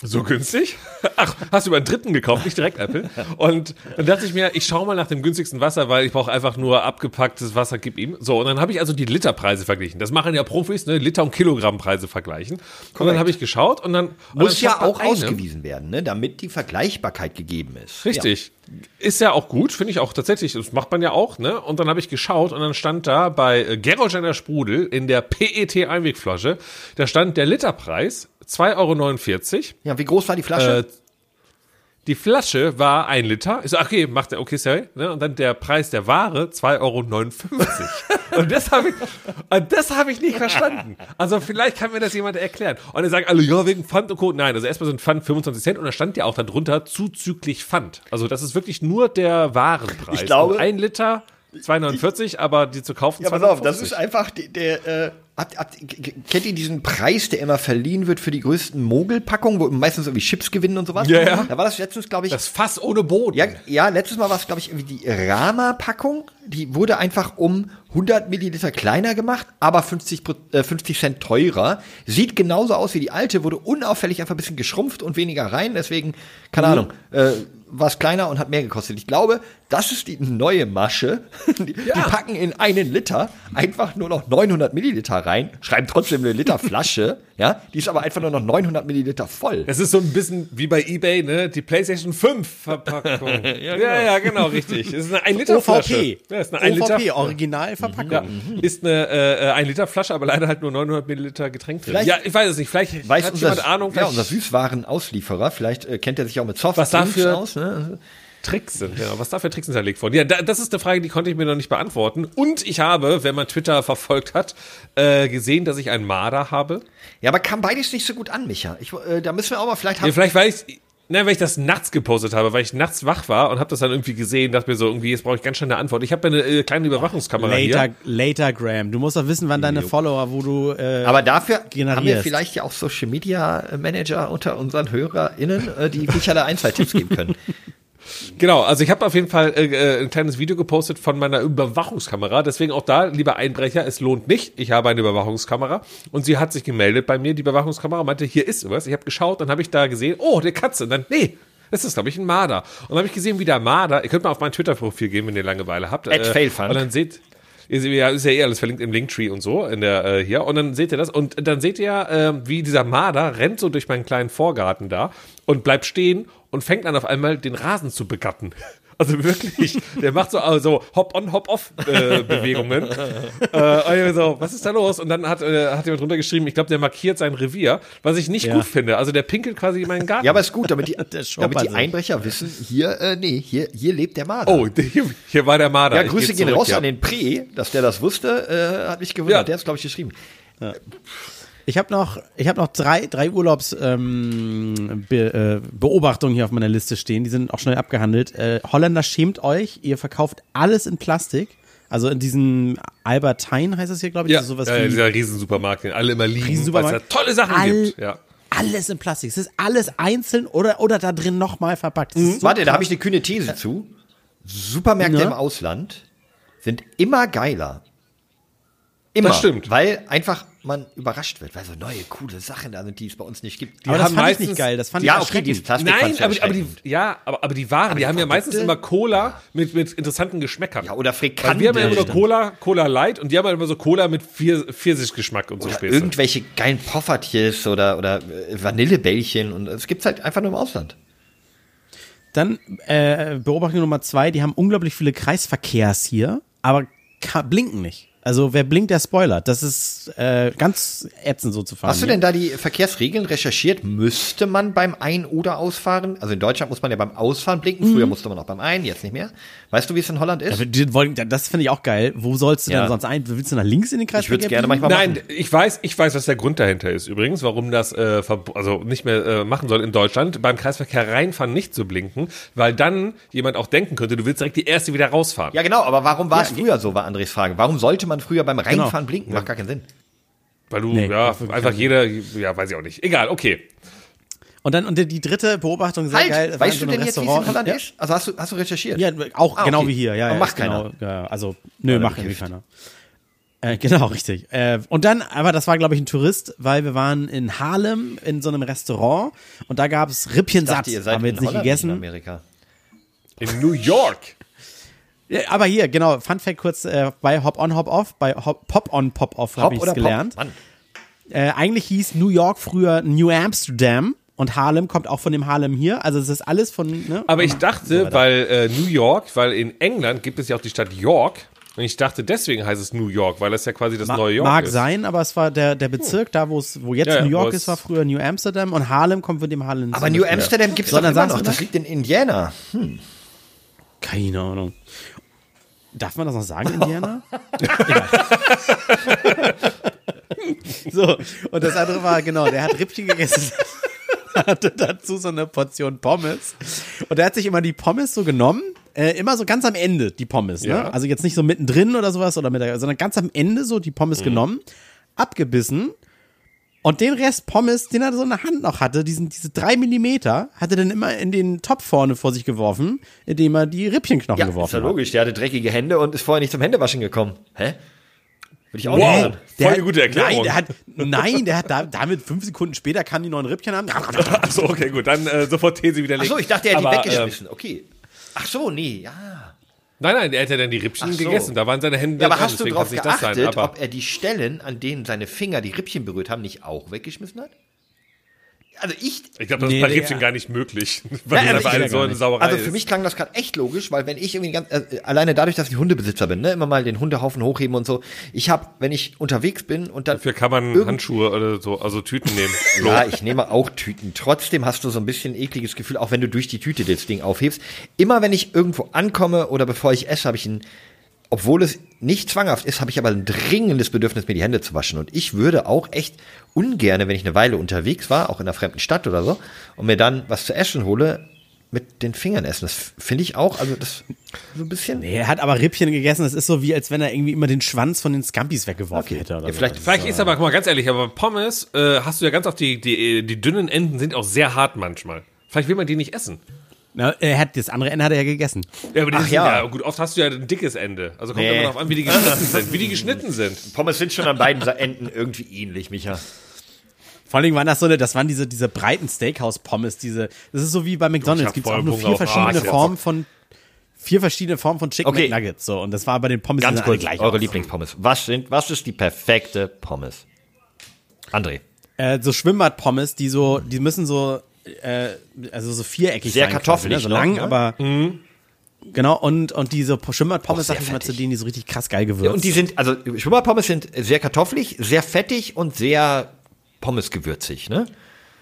So günstig? Ach, hast du über einen dritten gekauft, nicht direkt Apple. Und dann dachte ich mir, ich schaue mal nach dem günstigsten Wasser, weil ich brauche einfach nur abgepacktes Wasser, gib ihm. So, und dann habe ich also die Literpreise verglichen. Das machen ja Profis, ne? Liter- und Kilogrammpreise vergleichen. Und dann habe ich geschaut und dann und Muss dann ja auch eine- ausgewiesen werden, ne? damit die Vergleichbarkeit gegeben ist. Richtig. Ist ja auch gut, finde ich auch tatsächlich. Das macht man ja auch, ne? Und dann habe ich geschaut und dann stand da bei äh, Gerolsteiner Sprudel in der PET-Einwegflasche, da stand der Literpreis 2,49 Euro. Ja. wie groß war die Flasche? Äh, die Flasche war ein Liter. Ich so, okay, macht er, okay, sorry. Ne? Und dann der Preis der Ware 2,59 Euro. und das habe ich, und das habe ich nicht verstanden. Also vielleicht kann mir das jemand erklären. Und er sagt alle, ja, wegen Pfand und Co. Nein, also erstmal sind Pfand 25 Cent und da stand ja auch darunter zuzüglich Pfand. Also das ist wirklich nur der Warenpreis. Ich glaube- Und ein Liter 2,49, aber die zu kaufen ja, pass auf, das 250. ist einfach die, der, äh, habt, habt, kennt ihr diesen Preis, der immer verliehen wird für die größten Mogelpackungen, wo meistens irgendwie Chips gewinnen und sowas? Ja, ja. Da war das letztens, glaube ich, das Fass ohne Boden. Ja, ja, letztes Mal war es, glaube ich, irgendwie die Rama-Packung. Die wurde einfach um 100 Milliliter kleiner gemacht, aber 50, Pro- äh, 50 Cent teurer. Sieht genauso aus wie die alte, wurde unauffällig einfach ein bisschen geschrumpft und weniger rein. Deswegen, keine Ahnung, äh, war es kleiner und hat mehr gekostet. Ich glaube, das ist die neue Masche. Die, die packen in einen Liter einfach nur noch 900 Milliliter rein, schreiben trotzdem eine Liter Flasche, ja, die ist aber einfach nur noch 900 Milliliter voll. Das ist so ein bisschen wie bei eBay, ne? Die PlayStation 5 Verpackung. ja, ja, genau. richtig. Das ist eine 1 Liter Flasche. OVP. Ja, ist eine 1 Liter. OVP, Originalverpackung. Ja, ist eine äh, 1 Liter Flasche, aber leider halt nur 900 Milliliter Getränk drin. Vielleicht- ja, ich weiß es nicht. Vielleicht Weiß hat unser, jemand Ahnung, ja, unser Süßwarenauslieferer, vielleicht äh, kennt er sich auch mit Soft Was Drinks dafür- aus. Ne? Tricks sind. Ja, was da für Tricks hinterlegt wurden. Ja, da, das ist eine Frage, die konnte ich mir noch nicht beantworten. Und ich habe, wenn man Twitter verfolgt hat, äh, gesehen, dass ich einen Marder habe. Ja, aber kam beides nicht so gut an, Micha. Ich, äh, da müssen wir auch mal vielleicht Ja, haben. vielleicht weil ich, ne, weil ich das nachts gepostet habe, weil ich nachts wach war und habe das dann irgendwie gesehen, dachte mir so, irgendwie, jetzt brauche ich ganz schnell eine Antwort. Ich habe eine äh, kleine Überwachungskamera Later, hier. later Graham. Du musst doch wissen, wann deine Follower, wo du. Äh, aber dafür haben wir generierst. vielleicht ja auch Social Media Manager unter unseren HörerInnen, äh, die Micha da ein, zwei Tipps geben können. Genau, also ich habe auf jeden Fall äh, äh, ein kleines Video gepostet von meiner Überwachungskamera. Deswegen auch da, lieber Einbrecher, es lohnt nicht. Ich habe eine Überwachungskamera und sie hat sich gemeldet bei mir, die Überwachungskamera, meinte, hier ist was. Ich habe geschaut, dann habe ich da gesehen, oh, der Katze. Und dann, nee, das ist, glaube ich, ein Marder. Und dann habe ich gesehen, wie der Marder, ihr könnt mal auf mein Twitter-Profil gehen, wenn ihr Langeweile habt. At Failfund. Und dann seht, seht- ja, ist ja eh alles verlinkt im Linktree und so, in der, äh, hier. Und dann seht ihr das. Und dann seht ihr, äh, wie dieser Marder rennt so durch meinen kleinen Vorgarten da und bleibt stehen und fängt an auf einmal den Rasen zu begatten. Also wirklich, der macht so also Hop-on, Hop-off äh, Bewegungen. äh, so, was ist da los? Und dann hat, äh, hat jemand drunter geschrieben, ich glaube, der markiert sein Revier, was ich nicht Ja. gut finde. Also der pinkelt quasi in meinen Garten. Ja, aber ist gut, damit die, damit die sich. Einbrecher wissen, hier, äh, nee, hier, hier lebt der Marder. oh, hier, hier war der Marder. ja, Grüße geh gehen zurück, raus ja. an den Pre, dass der das wusste, äh, hat mich gewundert. Ja. Der ist, glaube ich, geschrieben. Ich habe noch, ich habe noch drei, drei Urlaubs ähm, Be, äh, hier auf meiner Liste stehen. Die sind auch schnell abgehandelt. Äh, Holländer schämt euch. Ihr verkauft alles in Plastik. Also in diesem Albertine heißt es hier, glaube ich. Ja, sowas ja, dieser Riesensupermarkt, den alle immer lieben, weil es da tolle Sachen All- gibt. Ja. alles in Plastik. Es ist alles einzeln oder oder da drin nochmal verpackt. Ist so Warte, da krass. habe ich eine kühne These zu. Supermärkte Ja. im Ausland sind immer geiler. Immer. Das stimmt. Weil einfach man überrascht wird, weil so neue, coole Sachen da sind, die es bei uns nicht gibt. Aber das fand ich meistens- nicht geil. Das fand ja, ich okay, dieses. Plastik Nein, aber, die- aber die, ja, aber, aber die Waren, die, haben ja meistens immer Cola mit, mit interessanten Geschmäckern. Ja, oder Weil wir haben ja immer nur Frikandel. Cola, Cola Light und die haben halt immer so Cola mit Pfirs- Pfirsichgeschmack und so Späße. irgendwelche geilen Poffertjes oder, oder äh, Vanillebällchen und es gibt's halt einfach nur im Ausland. Dann äh, Beobachtung Nummer zwei, die haben unglaublich viele Kreisverkehrs hier, aber blinken nicht. Also wer blinkt, der spoilert. Das ist äh, ganz ätzend so zu fahren. Hast du denn da die Verkehrsregeln recherchiert? Müsste man beim Ein- oder Ausfahren? Also in Deutschland muss man ja beim Ausfahren blinken. Früher musste man auch beim Ein, jetzt nicht mehr. Weißt du, wie es in Holland ist? Ja, Das finde ich auch geil. Wo sollst du Ja. denn sonst ein? Willst du nach links in den Kreis? Ich würde es gerne manchmal Nein, machen. ich weiß, ich weiß, was der Grund dahinter ist übrigens, warum das äh, also nicht mehr äh, machen soll in Deutschland, beim Kreisverkehr reinfahren nicht zu blinken, weil dann jemand auch denken könnte, du willst direkt die erste wieder rausfahren. Ja, genau, aber warum war es früher so, war Andres Frage. Warum sollte man früher beim Reinfahren Genau. blinken? Macht gar keinen Sinn. Weil du, Nee, ja, einfach jeder, ja, weiß ich auch nicht. Egal, okay. Und dann und die, dritte Beobachtung sehr Halt, geil. weißt in du denn einem jetzt, wie es in Restaurant- Holland ja? ist? Also hast du, hast du recherchiert? Ja, auch Ah, genau okay. wie hier. Ja, ja, macht genau, keiner. Ja, ja, also nö, Weil er macht irgendwie keiner. Äh, genau, richtig. Äh, und dann, aber das war, glaube ich, ein Tourist, weil wir waren in Harlem in so einem Restaurant und da gab es Ich Rippchensatz. dachte, ihr seid Haben wir in jetzt nicht Holland, gegessen. in Amerika. In New York. Ja, aber hier, genau, Fun Fact kurz, äh, bei Hop On, Hop Off, bei Hop, Pop On, Pop Off habe Hop ich es gelernt. Pop? Äh, eigentlich hieß New York früher New Amsterdam und Harlem kommt auch von dem Harlem hier. Also es ist alles von, ne? Aber ich dachte, weil äh, New York, weil in England gibt es ja auch die Stadt York. Und ich dachte, deswegen heißt es New York, weil das ja quasi das Ma neue York mag ist. sein, aber es war der, der Bezirk, da wo es, wo jetzt Ja, New York ist, war früher New Amsterdam und Harlem kommt von dem Harlem. Aber New Amsterdam gibt es doch immer noch. Das das? liegt in Indiana. Keine Ahnung. Darf man das noch sagen, Indiana? So, und das andere war, genau, der hat Rippchen gegessen. hatte dazu so eine Portion Pommes. Und er hat sich immer die Pommes so genommen, äh, immer so ganz am Ende, die Pommes, Ja. ne? Also jetzt nicht so mittendrin oder sowas, oder mit der, sondern ganz am Ende so die Pommes genommen, abgebissen. Und den Rest Pommes, den er so in der Hand noch hatte, diesen, diese drei Millimeter, hat er dann immer in den Topf vorne vor sich geworfen, indem er die Rippchenknochen Ja, ist geworfen ja hat. logisch. Der hatte dreckige Hände und ist vorher nicht zum Händewaschen gekommen. Hä? Würde ich auch Wow. nicht machen. Voll hat- die gute Erklärung. Nein, der hat, nein, der hat da, damit fünf Sekunden später kamen die neuen Rippchen an. Achso, okay, gut, dann äh, sofort These widerlegt. so, ich dachte, er hat die weggeschmissen. Okay. Ach so, nee, ja. Nein, nein, er hätte dann die Rippchen so. gegessen. Da waren seine Hände Ja, aber dran, hast du darauf geachtet, sein. Aber ob er die Stellen, an denen seine Finger die Rippchen berührt haben, nicht auch weggeschmissen hat? Also ich, ich glaube, das Nee, ist bei der- Rippchen gar nicht möglich. Weil Ja, also ich- so eine Sauerei also für mich klang das gerade echt logisch, weil wenn ich irgendwie ganz, äh, alleine dadurch, dass ich Hundebesitzer bin, ne, immer mal den Hundehaufen hochheben und so, ich habe, wenn ich unterwegs bin und dann Dafür kann man Handschuhe oder so, also Tüten nehmen. Ja, ich nehme auch Tüten. Trotzdem hast du so ein bisschen ekliges Gefühl, auch wenn du durch die Tüte das Ding aufhebst. Immer wenn ich irgendwo ankomme oder bevor ich esse, habe ich ein, obwohl es nicht zwanghaft ist, habe ich aber ein dringendes Bedürfnis, mir die Hände zu waschen. Und ich würde auch echt ungerne, wenn ich eine Weile unterwegs war, auch in einer fremden Stadt oder so, und mir dann was zu essen hole, mit den Fingern essen. Das finde ich auch, also das so ein bisschen. Nee, er hat aber Rippchen gegessen. Das ist so wie, als wenn er irgendwie immer den Schwanz von den Scampis weggeworfen hätte. Oder Ja, so. vielleicht, Vielleicht ist aber, guck mal, ganz ehrlich, aber Pommes äh, hast du ja ganz oft, die, die, die dünnen Enden sind auch sehr hart manchmal. Vielleicht will man die nicht essen. Na, er hat, das andere Ende hat er ja gegessen. Ja, aber die Ach sind ja. ja. gut, oft hast du ja ein dickes Ende. Also kommt Nee. immer darauf an, wie die geschnitten sind. Wie die geschnitten sind. Pommes sind schon an beiden Enden irgendwie ähnlich, Micha. Vor allen Dingen waren das so eine, das waren diese, diese breiten Steakhouse-Pommes, diese, das ist so wie bei McDonalds, gibt es auch nur vier verschiedene. Formen von, vier verschiedene Formen von Chicken Okay. McNuggets, so. Und das war bei den Pommes Ganz kurz, gleich eure aus. Lieblingspommes. Was sind, was ist die perfekte Pommes? André. Äh, so Schwimmbad-Pommes, die so, die müssen so, äh, also so viereckig Sehr kartoffelig ne? So lang, ne? aber, genau, und, und diese sehr sag ich mal zu denen, die so richtig krass geil gewürzt. Und die sind, also Schwimmerpommes sind sehr kartoffelig, sehr fettig und sehr pommesgewürzig, ne?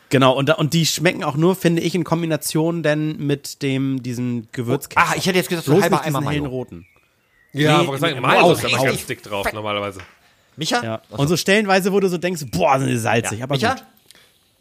Genau, und, und die schmecken auch nur, finde ich, in Kombination denn mit dem, diesem Gewürzkessel. Ah, ich hätte jetzt gesagt, so halber diesen hellen Mayo. roten. Ja, Nee, aber sagen, Mayo ist richtig ganz dick drauf, normalerweise. Micha? Ja. Und so stellenweise, wo du so denkst, boah, sind die salzig, aber Micha? gut.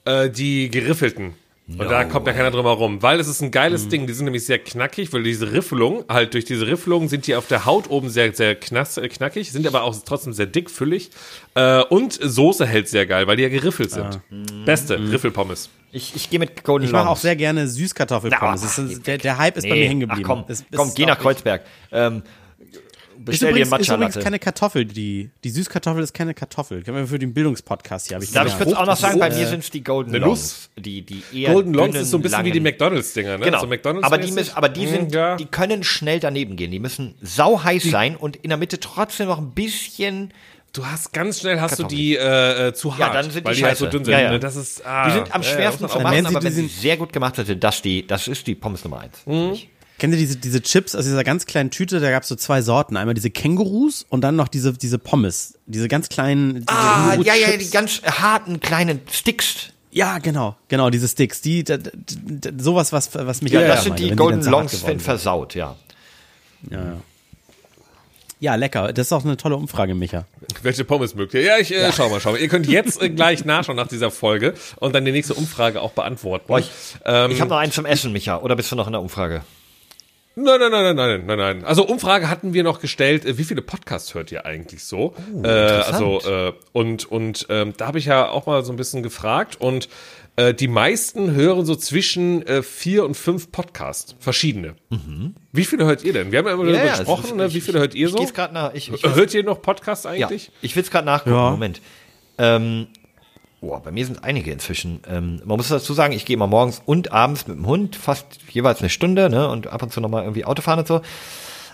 Äh, die geriffelten. Und da kommt ja keiner drum herum, weil es ist ein geiles Ding. Die sind nämlich sehr knackig, weil diese Riffelung, halt durch diese Riffelung sind die auf der Haut oben sehr, sehr knass, äh, knackig, sind aber auch trotzdem sehr dick, füllig. Äh, und Soße hält sehr geil, weil die ja geriffelt sind. Beste Riffelpommes. Ich, ich gehe mit Golden Ich mache auch sehr gerne Süßkartoffelpommes. Na, Das ist, der, der Hype ist bei mir hängen geblieben. Ach komm, Es- es komm, ist geh nach Kreuzberg. Ähm, Ist bestell dir übrigens, einen ist übrigens keine Kartoffel, die, die Süßkartoffel ist keine Kartoffel. Können wir für den Bildungspodcast hier, habe ich Darf ich kurz auch noch sagen, bei mir sind es die Golden Longs. Die, die eher Golden Longs dünnen, ist so ein bisschen wie die McDonalds-Dinger, ne? Genau. So McDonald's aber die, müssen, aber die Mm, sind, ja. die können schnell daneben gehen. Die müssen sau heiß sein und in der Mitte trotzdem noch ein bisschen. Du hast ganz schnell hast du Kartoffeln. die äh, äh, zu hart, Ja, dann sind die weil die halt so scheiße. dünn sind. Ja, ja. Ne? Das ist, ah, Die sind am schwersten zu machen, aber wenn sie sehr gut gemacht sind, das die, das ist die Pommes Nummer eins. Mhm. Kennt ihr diese, diese Chips aus dieser ganz kleinen Tüte? Da gab es so zwei Sorten. Einmal diese Kängurus und dann noch diese, diese Pommes. Diese ganz kleinen. Diese Ah, ja, ja, die ganz harten kleinen Sticks. Ja, genau, genau, diese Sticks. Die, d, d, d, sowas, was, was mich Ja, auch das immer sind die Golden hart Longs wenn versaut, ja. Ja, ja. ja, lecker. Das ist auch eine tolle Umfrage, Micha. Welche Pommes mögt ihr? Ja, ich äh, schau mal, schau mal. Ihr könnt jetzt äh, gleich nachschauen nach dieser Folge und dann die nächste Umfrage auch beantworten. Boah, ich ähm, ich habe noch einen zum Essen, Micha. Oder bist du noch in der Umfrage? Nein, nein, nein, nein, nein, nein, nein. Also Umfrage hatten wir noch gestellt, äh, wie viele Podcasts hört ihr eigentlich so? äh, also äh, und und ähm, da habe ich ja auch mal so ein bisschen gefragt und äh, die meisten hören so zwischen äh, vier und fünf Podcasts, verschiedene. Wie viele hört ihr denn? Wir haben ja immer darüber Ja, gesprochen, also ne? ich- wie viele hört ihr Ich so? gehe gerade nach. Ich, ich, Hört ihr noch Podcasts ja, eigentlich? ich will es gerade nachgucken. Ja. Moment. Ähm, boah, bei mir sind einige inzwischen. Ähm, man muss dazu sagen, ich gehe immer morgens und abends mit dem Hund, fast jeweils eine Stunde, ne? Und ab und zu nochmal irgendwie Auto fahren und so.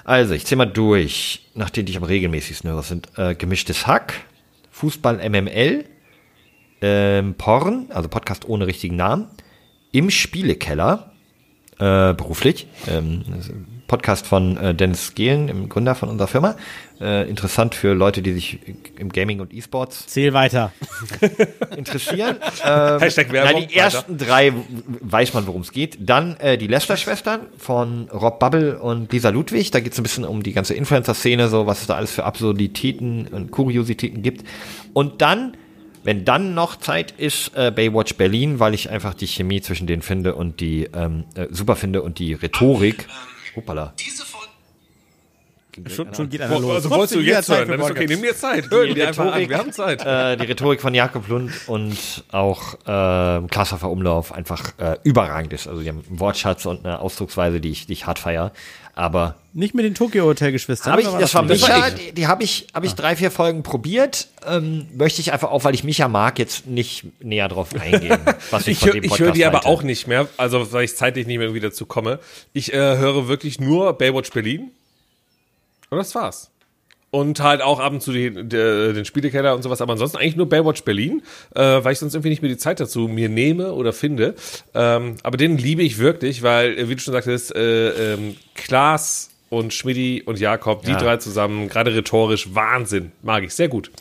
Also, ich zähle mal durch, nach denen ich am regelmäßigsten höre. Das sind äh, Gemischtes Hack, Fußball MML, ähm, Porn, also Podcast ohne richtigen Namen, im Spielekeller, äh, beruflich, ähm, Podcast von äh, Dennis Gehlen, dem Gründer von unserer Firma. Äh, interessant für Leute, die sich im Gaming und E-Sports Zähl weiter. interessieren. ähm, Hashtag Werbung, nein, die ersten drei weiß man, worum es geht. Dann äh, die Lester-Schwestern von Rob Bubble und Lisa Ludwig. Da geht es ein bisschen um die ganze Influencer-Szene, so was es da alles für Absurditäten und Kuriositäten gibt. Und dann, wenn dann noch Zeit ist, äh, Baywatch Berlin, weil ich einfach die Chemie zwischen denen finde und die ähm, äh, super finde und die Rhetorik. Hoppala. Schon, schon geht einer los. also wolltest du jetzt Zeit hören, dann ist okay, nimm dir Zeit, hör Die dir einfach an, wir haben Zeit. äh, die Rhetorik von Jakob Lund und auch äh, Klaashofer Umlauf einfach äh, überragend ist. Also die haben einen Wortschatz und eine Ausdrucksweise, die ich, die ich hart feier. Aber Nicht mit den Tokyo Hotel Geschwistern. habe ich, das war? Micha, die, die habe ich, habe ich drei, vier Folgen probiert. Ähm, möchte ich einfach auch, weil ich Micha mag, jetzt nicht näher drauf eingehen. Was ich, Ich, hör- höre Podcast die aber halte. auch nicht mehr, also weil ich zeitlich nicht mehr wieder zu komme. Ich äh, höre wirklich nur Baywatch Berlin. Und das war's. Und halt auch ab und zu die, der, den Spielekeller und sowas, aber ansonsten eigentlich nur Baywatch Berlin, äh, weil ich sonst irgendwie nicht mehr die Zeit dazu mir nehme oder finde. Ähm, aber den liebe ich wirklich, weil, äh, wie du schon sagtest, äh, ähm, Klaas und Schmidti und Jakob, die Ja. drei zusammen, gerade rhetorisch, Wahnsinn. Mag ich, sehr gut.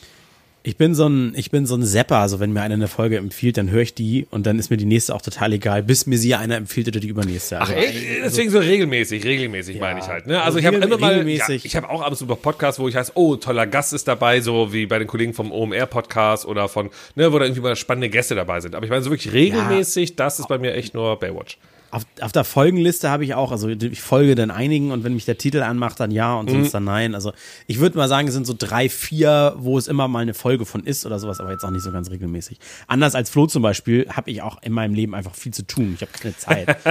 Ich bin so ein, ich bin so ein Zapper, also wenn mir einer eine Folge empfiehlt, dann höre ich die und dann ist mir die nächste auch total egal, bis mir sie einer empfiehlt oder die übernächste. Also, Äh, Deswegen so regelmäßig, regelmäßig meine ich halt. Ne? Also Also ich habe immer mal, ja, ich habe auch ab und zu noch Podcasts, wo ich heiße, oh, toller Gast ist dabei, so wie bei den Kollegen vom OMR-Podcast oder von, ne, wo da irgendwie mal spannende Gäste dabei sind. Aber ich meine so wirklich regelmäßig, das ist bei mir echt nur Baywatch. Auf, auf der Folgenliste habe ich auch, also ich folge dann einigen und wenn mich der Titel anmacht, dann ja und Mhm. sonst dann nein. Also ich würde mal sagen, es sind so drei, vier, wo es immer mal eine Folge von ist oder sowas, aber jetzt auch nicht so ganz regelmäßig. Anders als Flo zum Beispiel habe ich auch in meinem Leben einfach viel zu tun. Ich habe keine Zeit.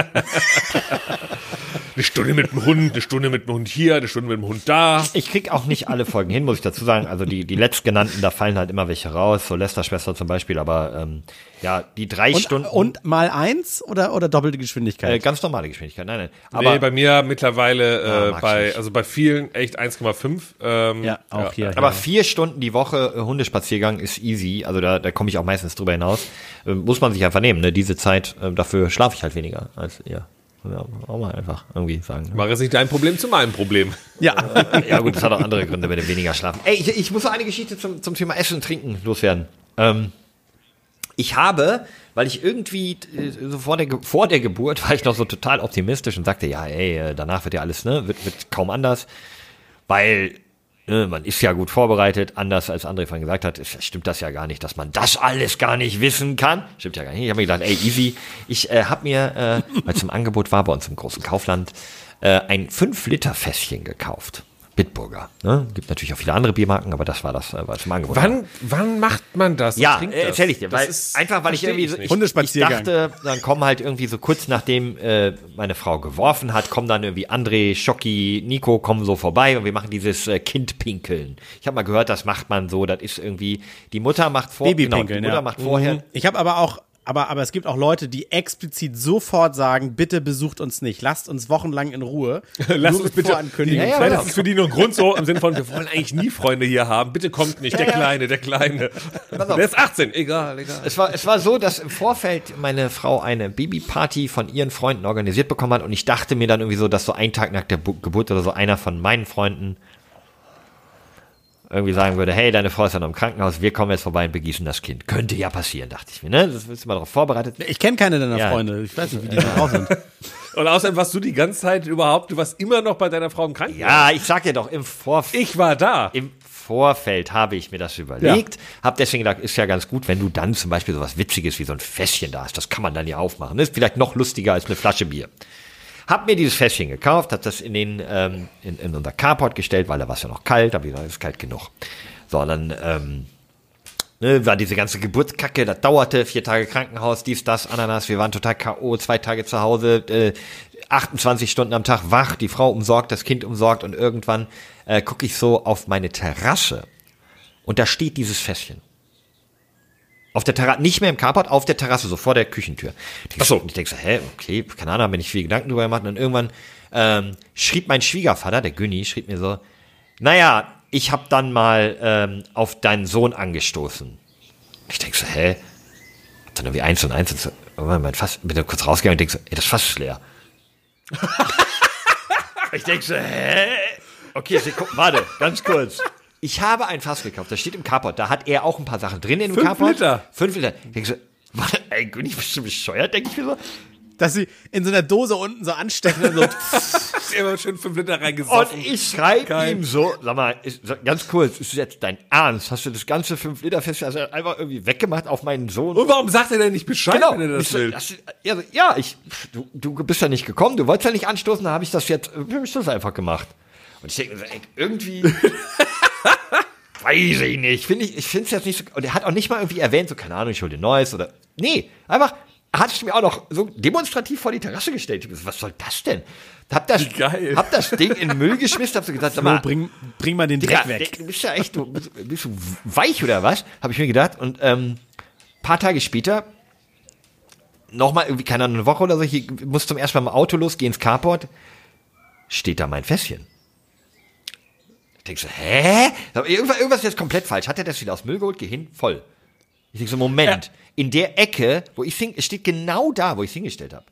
Eine Stunde mit dem Hund, eine Stunde mit dem Hund hier, eine Stunde mit dem Hund da. Ich krieg auch nicht alle Folgen hin, muss ich dazu sagen. Also die, die letztgenannten, da fallen halt immer welche raus, so Lester-Schwester zum Beispiel, aber ähm, ja, die drei Und, Stunden. und mal eins oder, oder doppelte äh, Geschwindigkeit? ganz normale Geschwindigkeit, nein, nein. Aber nee, bei mir mittlerweile Ja, äh, bei, nicht. also bei vielen echt 1,5. Ähm, ja, auch hier. Aber ja. vier Stunden die Woche äh, Hundespaziergang ist easy. Also da, da komme ich auch meistens drüber hinaus. Ähm, muss man sich einfach nehmen. Ne? Diese Zeit, ähm, dafür schlafe ich halt weniger als ihr. Ja, auch mal einfach irgendwie sagen. Ne? Mach jetzt nicht dein Problem zu meinem Problem. ja. Ja gut, das hat auch andere Gründe mit dem weniger Schlafen. Ey, ich, ich muss noch eine Geschichte zum, zum Thema Essen und Trinken loswerden. Ähm, ich habe, weil ich irgendwie äh, so vor der, vor der Geburt war ich noch so total optimistisch und sagte, ja, ey, äh, danach wird ja alles, ne, wird, wird kaum anders, weil ne, man ist ja gut vorbereitet, anders als André vorhin gesagt hat, ist, stimmt das ja gar nicht, dass man das alles gar nicht wissen kann. Stimmt ja gar nicht. Ich habe mir gedacht, ey, easy. Ich äh, habe mir, äh, weil es im Angebot war bei uns im großen Kaufland, äh, ein 5-Liter-Fässchen gekauft. Bitburger. Ne? Gibt natürlich auch viele andere Biermarken, aber das war das, äh, was im Angebot war. Wann, wann macht man das? Ja, äh, erzähl ich dir, weil ist- einfach weil ich irgendwie so, ich, ich dachte, dann kommen halt irgendwie so kurz nachdem äh, meine Frau geworfen hat, kommen dann irgendwie André, Schocki, Nico kommen so vorbei und wir machen dieses äh, Kindpinkeln. Ich habe mal gehört, das macht man so, das ist irgendwie die Mutter macht vor Babypinkeln, genau, die Mutter ja. macht vorher Ich habe aber auch aber, aber es gibt auch Leute, die explizit sofort sagen, bitte besucht uns nicht, lasst uns wochenlang in Ruhe. Lass Nur uns bitte Vorankündigung. Ja, ja, Vielleicht ja. ist es für die nur ein Grund so im Sinne von, wir wollen eigentlich nie Freunde hier haben. Bitte kommt nicht, der. Kleine, der Kleine. Pass auf. Der ist 18, egal, egal. Es war, es war so, dass im Vorfeld meine Frau eine Babyparty von ihren Freunden organisiert bekommen hat und ich dachte mir dann irgendwie so, dass so ein Tag nach der Bu Geburt oder so einer von meinen Freunden irgendwie sagen würde, hey, deine Frau ist ja noch im Krankenhaus, wir kommen jetzt vorbei und begießen das Kind. Könnte ja passieren, dachte ich mir, ne? Das ist mal darauf vorbereitet. Ich kenne keine deiner Ja. Freunde. Ich weiß nicht, wie die da drauf sind. Und außerdem warst du die ganze Zeit überhaupt, du warst immer noch bei deiner Frau im Krankenhaus. Ja, ich sag dir doch, im Vorfeld. Ich war da. Im Vorfeld habe ich mir das überlegt, habe deswegen gedacht, ist ja ganz gut, wenn du dann zum Beispiel so was Witziges wie so ein Fässchen da hast. Das kann man dann ja aufmachen. Das ist vielleicht noch lustiger als eine Flasche Bier. Hab mir dieses Fässchen gekauft, hab das in den ähm, in, in unser Carport gestellt, weil da war es ja noch kalt, ich gesagt, ist kalt genug. So, dann ähm, ne, war diese ganze Geburtskacke, das dauerte, vier Tage Krankenhaus, dies, das, Ananas, wir waren total K.O., zwei Tage zu Hause, äh, 28 Stunden am Tag wach, die Frau umsorgt, das Kind umsorgt und irgendwann äh, gucke ich so auf meine Terrasse und da steht dieses Fässchen. Auf der Terrasse, nicht mehr im Carport, auf der Terrasse, so vor der Küchentür. Ach so. Ich denke so, hä, okay, keine Ahnung, hab mir nicht viel Gedanken drüber gemacht. Und dann irgendwann ähm, schrieb mein Schwiegervater, der Günni, schrieb mir so, naja, ich hab dann mal ähm, auf deinen Sohn angestoßen. Ich denke so, hä? Hab dann irgendwie eins und eins und so, mein Fass, bin dann kurz rausgegangen und denk so, ey, das Fass ist leer. ich denk so, hä? Okay, Sekunde, warte, ganz kurz. Ich habe ein Fass gekauft, das steht im Carport, da hat er auch ein paar Sachen drin in dem Fünf Carport. Liter. Fünf Liter. Ich denk so, warte, ey, Günni, bist du bescheuert, denke ich mir so. Dass sie in so einer Dose unten so anstecken und so. Immer schön fünf Liter Und reingesoffen. ich schreibe ihm so, sag mal, ist, ganz kurz, ist das jetzt dein Ernst? Hast du das ganze 5 Liter Fest also einfach irgendwie weggemacht auf meinen Sohn? Und warum sagt er denn nicht Bescheid, Genau. wenn er das Ich will? das- ja, so, ja, ich, du, du bist ja nicht gekommen, du wolltest ja nicht anstoßen, da habe ich das jetzt, äh, hab ich das einfach gemacht. Und ich denke, mir so, ey, irgendwie, weiß ich nicht, finde ich, ich finde es jetzt nicht so, und er hat auch nicht mal irgendwie erwähnt, so, keine Ahnung, ich hol dir Neues oder, nee, einfach, hat sich mir auch noch so demonstrativ vor die Terrasse gestellt. Ich hab so, Was soll das denn? Hab das, geil. hab das Ding in den Müll geschmissen, hab so gesagt, sag Flo, mal, bring, bring mal den Digga, Dreck weg. Du bist ja echt, du bist, bist du weich oder was? Habe ich mir gedacht. Und ähm, paar Tage später, nochmal irgendwie, keine Ahnung, eine Woche oder so, ich muss zum ersten Mal im Auto los, geh ins Carport, steht da mein Fässchen. Ich denk so, hä? Irgendwas, irgendwas ist jetzt komplett falsch. Hat er das wieder aus Müll geholt? Geh hin, voll. Ich denk so, Moment, in der Ecke, wo ich es steht genau da, wo ich hingestellt habe.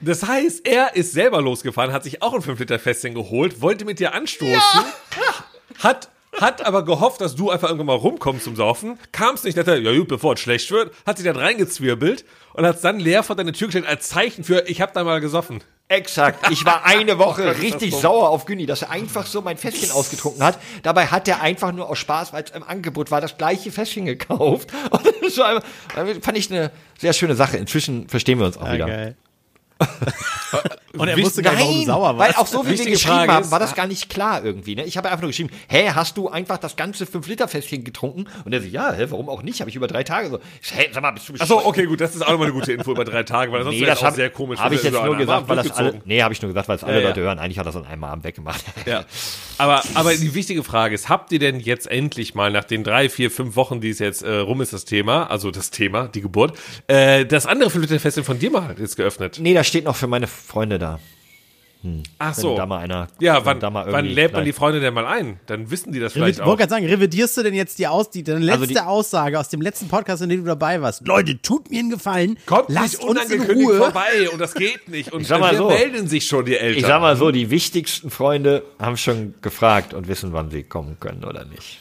Das heißt, er ist selber losgefahren, hat sich auch ein 5 Liter Fässchen geholt, wollte mit dir anstoßen, hat, hat aber gehofft, dass du einfach irgendwann mal rumkommst zum Saufen, kamst nicht, dachte, ja gut, bevor es schlecht wird, hat sich dann reingezwirbelt und hat dann leer vor deine Tür gestellt als Zeichen für, ich hab da mal gesoffen. Exakt. Ich war eine Woche ist richtig sauer auf Günni, dass er einfach so mein Fässchen ausgetrunken hat. Dabei hat er einfach nur aus Spaß, weil es im Angebot war, das gleiche Fässchen gekauft. Und das war einfach, fand ich eine sehr schöne Sache. Inzwischen verstehen wir uns auch Ja, wieder. Und er wusste gar nicht, warum du sauer weil warst. auch so wie wir Wichtige geschrieben Frage haben, war das gar nicht klar irgendwie. Ne? Ich habe einfach nur geschrieben, hä, hast du einfach das ganze 5-Liter-Fässchen getrunken? Und er so, ja, hä, warum auch nicht? Habe ich über drei Tage so. Hä, sag mal, bist du Achso, okay, gut, das ist auch nochmal eine gute Info über drei Tage, weil sonst Nee, wäre das das auch habe sehr komisch. hab wenn ich wir jetzt nur gesagt, weil das alle, nee, habe ich nur gesagt, weil es alle Ja, ja. Leute hören. Eigentlich hat er das an einem Abend weggemacht. Ja. Aber, aber die wichtige Frage ist, habt ihr denn jetzt endlich mal nach den drei, vier, fünf Wochen, die es jetzt äh, rum ist, das Thema, also das Thema, die Geburt, äh, das andere 5 Liter Fässchen von dir mal jetzt geöffnet? Nee, da steht noch für meine Freunde da. Ach Wenn so. da mal einer. Ja, wann, da mal wann lädt man Nein. die Freunde denn mal ein? Dann wissen die das Ich vielleicht wollte auch. gerade sagen, revidierst du denn jetzt die aus, die, deine letzte Also die- Aussage aus dem letzten Podcast, in dem du dabei warst? Leute, tut mir einen Gefallen. Kommt lasst nicht uns in unangekündigt Ruhe. vorbei und das geht nicht. Und Ich wir so. melden sich schon, die Eltern. Ich sag mal so, die wichtigsten Freunde haben schon gefragt und wissen, wann sie kommen können oder nicht.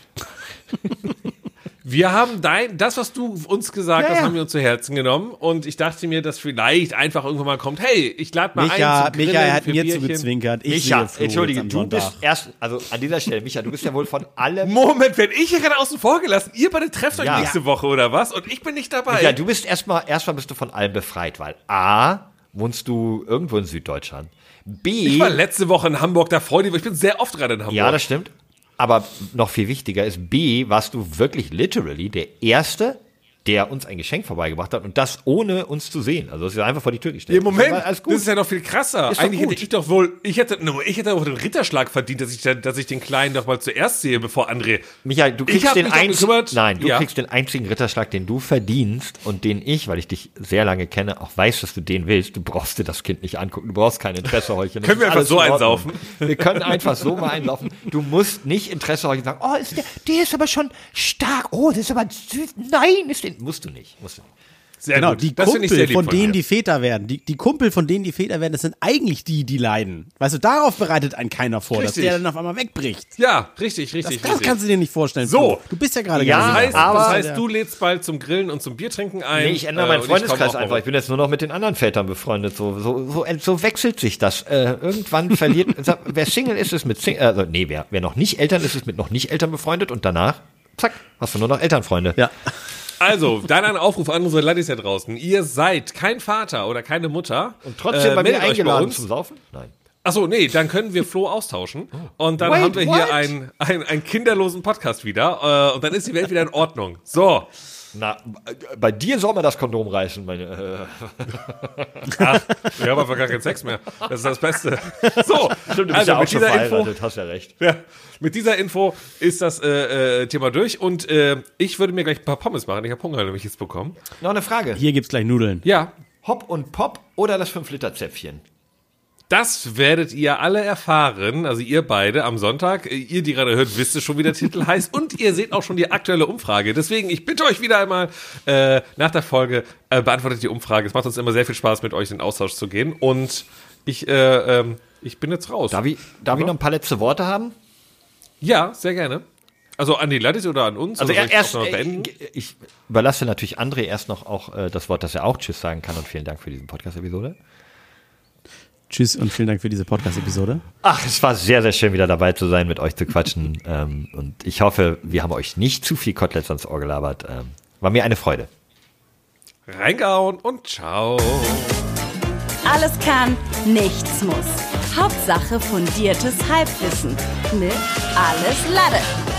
Wir haben dein, das, was du uns gesagt Ja, hast, ja. haben wir uns zu Herzen genommen. Und ich dachte mir, dass vielleicht einfach irgendwann mal kommt, hey, ich lade mal Micha, ein zum Grillen Micha er hat mir Bierchen. zugezwinkert. Ich Micha, entschuldige, du bist Sonntag. erst, also an dieser Stelle, Micha, du bist ja wohl von allem. Moment, wenn ich hier gerade außen vor gelassen, ihr beide trefft euch Ja. nächste Woche oder was? Und ich bin nicht dabei. Micha, du bist erstmal, erstmal bist du von allem befreit, weil A, wohnst du irgendwo in Süddeutschland. B, ich war letzte Woche in Hamburg, da freue ich mich. Ich bin sehr oft gerade in Hamburg. ja, das stimmt. Aber noch viel wichtiger ist, B, warst du wirklich literally der Erste, der uns ein Geschenk vorbeigebracht hat und das ohne uns zu sehen. Also das ist einfach vor die Tür gestellt. Im Moment, Das war das ist ja noch viel krasser. Ist Eigentlich hätte ich doch wohl, ich hätte, ich hätte auch den Ritterschlag verdient, dass ich, dass ich den Kleinen doch mal zuerst sehe, bevor André. Michael, du kriegst den einzigen, nein, du Ja. kriegst den einzigen Ritterschlag, den du verdienst und den ich, weil ich dich sehr lange kenne, auch weiß, dass du den willst. Du brauchst dir das Kind nicht angucken. Du brauchst kein Interesse heucheln. Das Können wir einfach so einsaufen? Wir können einfach so mal einlaufen. Du musst nicht Interesse heucheln und sagen, oh, ist der, der ist aber schon stark. Oh, das ist aber süß. Nein, ist den, musst du nicht. Musst du nicht. Sehr Genau, gut. die Das ich Kumpel, von denen die Väter werden, die, die Kumpel, von denen die Väter werden, das sind eigentlich die, die leiden. Weißt du, darauf bereitet einen keiner vor, Richtig. dass der dann auf einmal wegbricht. Ja, richtig, Das, richtig, das richtig. kannst du dir nicht vorstellen. So. Du bist ja gerade Ja, das ganz heißt, aber- das heißt, du lädst bald zum Grillen und zum Biertrinken ein. Nee, ich ändere äh, meinen ich komm Freundeskreis auch einfach. Ich bin jetzt nur noch mit den anderen Vätern befreundet. So, so, so, so wechselt sich das. Äh, irgendwann verliert, wer Single ist, ist mit Single, also, nee, wer, wer noch nicht Eltern ist, ist mit noch nicht Eltern befreundet und danach, zack, hast du nur noch Elternfreunde. Ja. Also, dann ein Aufruf an unsere Ladies da draußen. Ihr seid kein Vater oder keine Mutter. Und trotzdem äh, bei mir eingeladen uns. zum Saufen? Nein. Achso, nee, dann können wir Flo austauschen. Und dann Wait, haben wir what? hier einen, einen, einen kinderlosen Podcast wieder. Äh, und dann ist die Welt wieder in Ordnung. So. Na, bei dir soll man das Kondom reißen, meine, äh, Ach, wir haben einfach gar keinen Sex mehr. Das ist das Beste. So, Stimmt, du bist also ja auch mit schon dieser Info, hast ja recht. ja, mit dieser Info ist das äh, äh, Thema durch. Und äh, ich würde mir gleich ein paar Pommes machen. Ich habe Hunger nämlich jetzt bekommen. Noch eine Frage. Hier gibt's gleich Nudeln. Ja, Hop und Pop oder das 5-Liter-Zäpfchen? Das werdet ihr alle erfahren, also ihr beide am Sonntag. Ihr, die gerade hört, wisst es schon, wie der Titel heißt. Und ihr seht auch schon die aktuelle Umfrage. Deswegen, ich bitte euch wieder einmal äh, nach der Folge, äh, beantwortet die Umfrage. Es macht uns immer sehr viel Spaß, mit euch in den Austausch zu gehen. Und ich, äh, ähm, ich bin jetzt raus. Darf ich, darf ich noch ein paar letzte Worte haben? Ja, sehr gerne. Also an die Ladies oder an uns? Also oder ich erst, beenden? ich überlasse natürlich André erst noch auch äh, das Wort, dass er auch Tschüss sagen kann und vielen Dank für diese Podcast-Episode. Tschüss und vielen Dank für diese Podcast-Episode. Ach, es war sehr, sehr schön, wieder dabei zu sein, mit euch zu quatschen. ähm, und ich hoffe, wir haben euch nicht zu viel Koteletts ans Ohr gelabert. Ähm, war mir eine Freude. Reingehauen und ciao. Alles kann, nichts muss. Hauptsache fundiertes Halbwissen mit Alles Lade.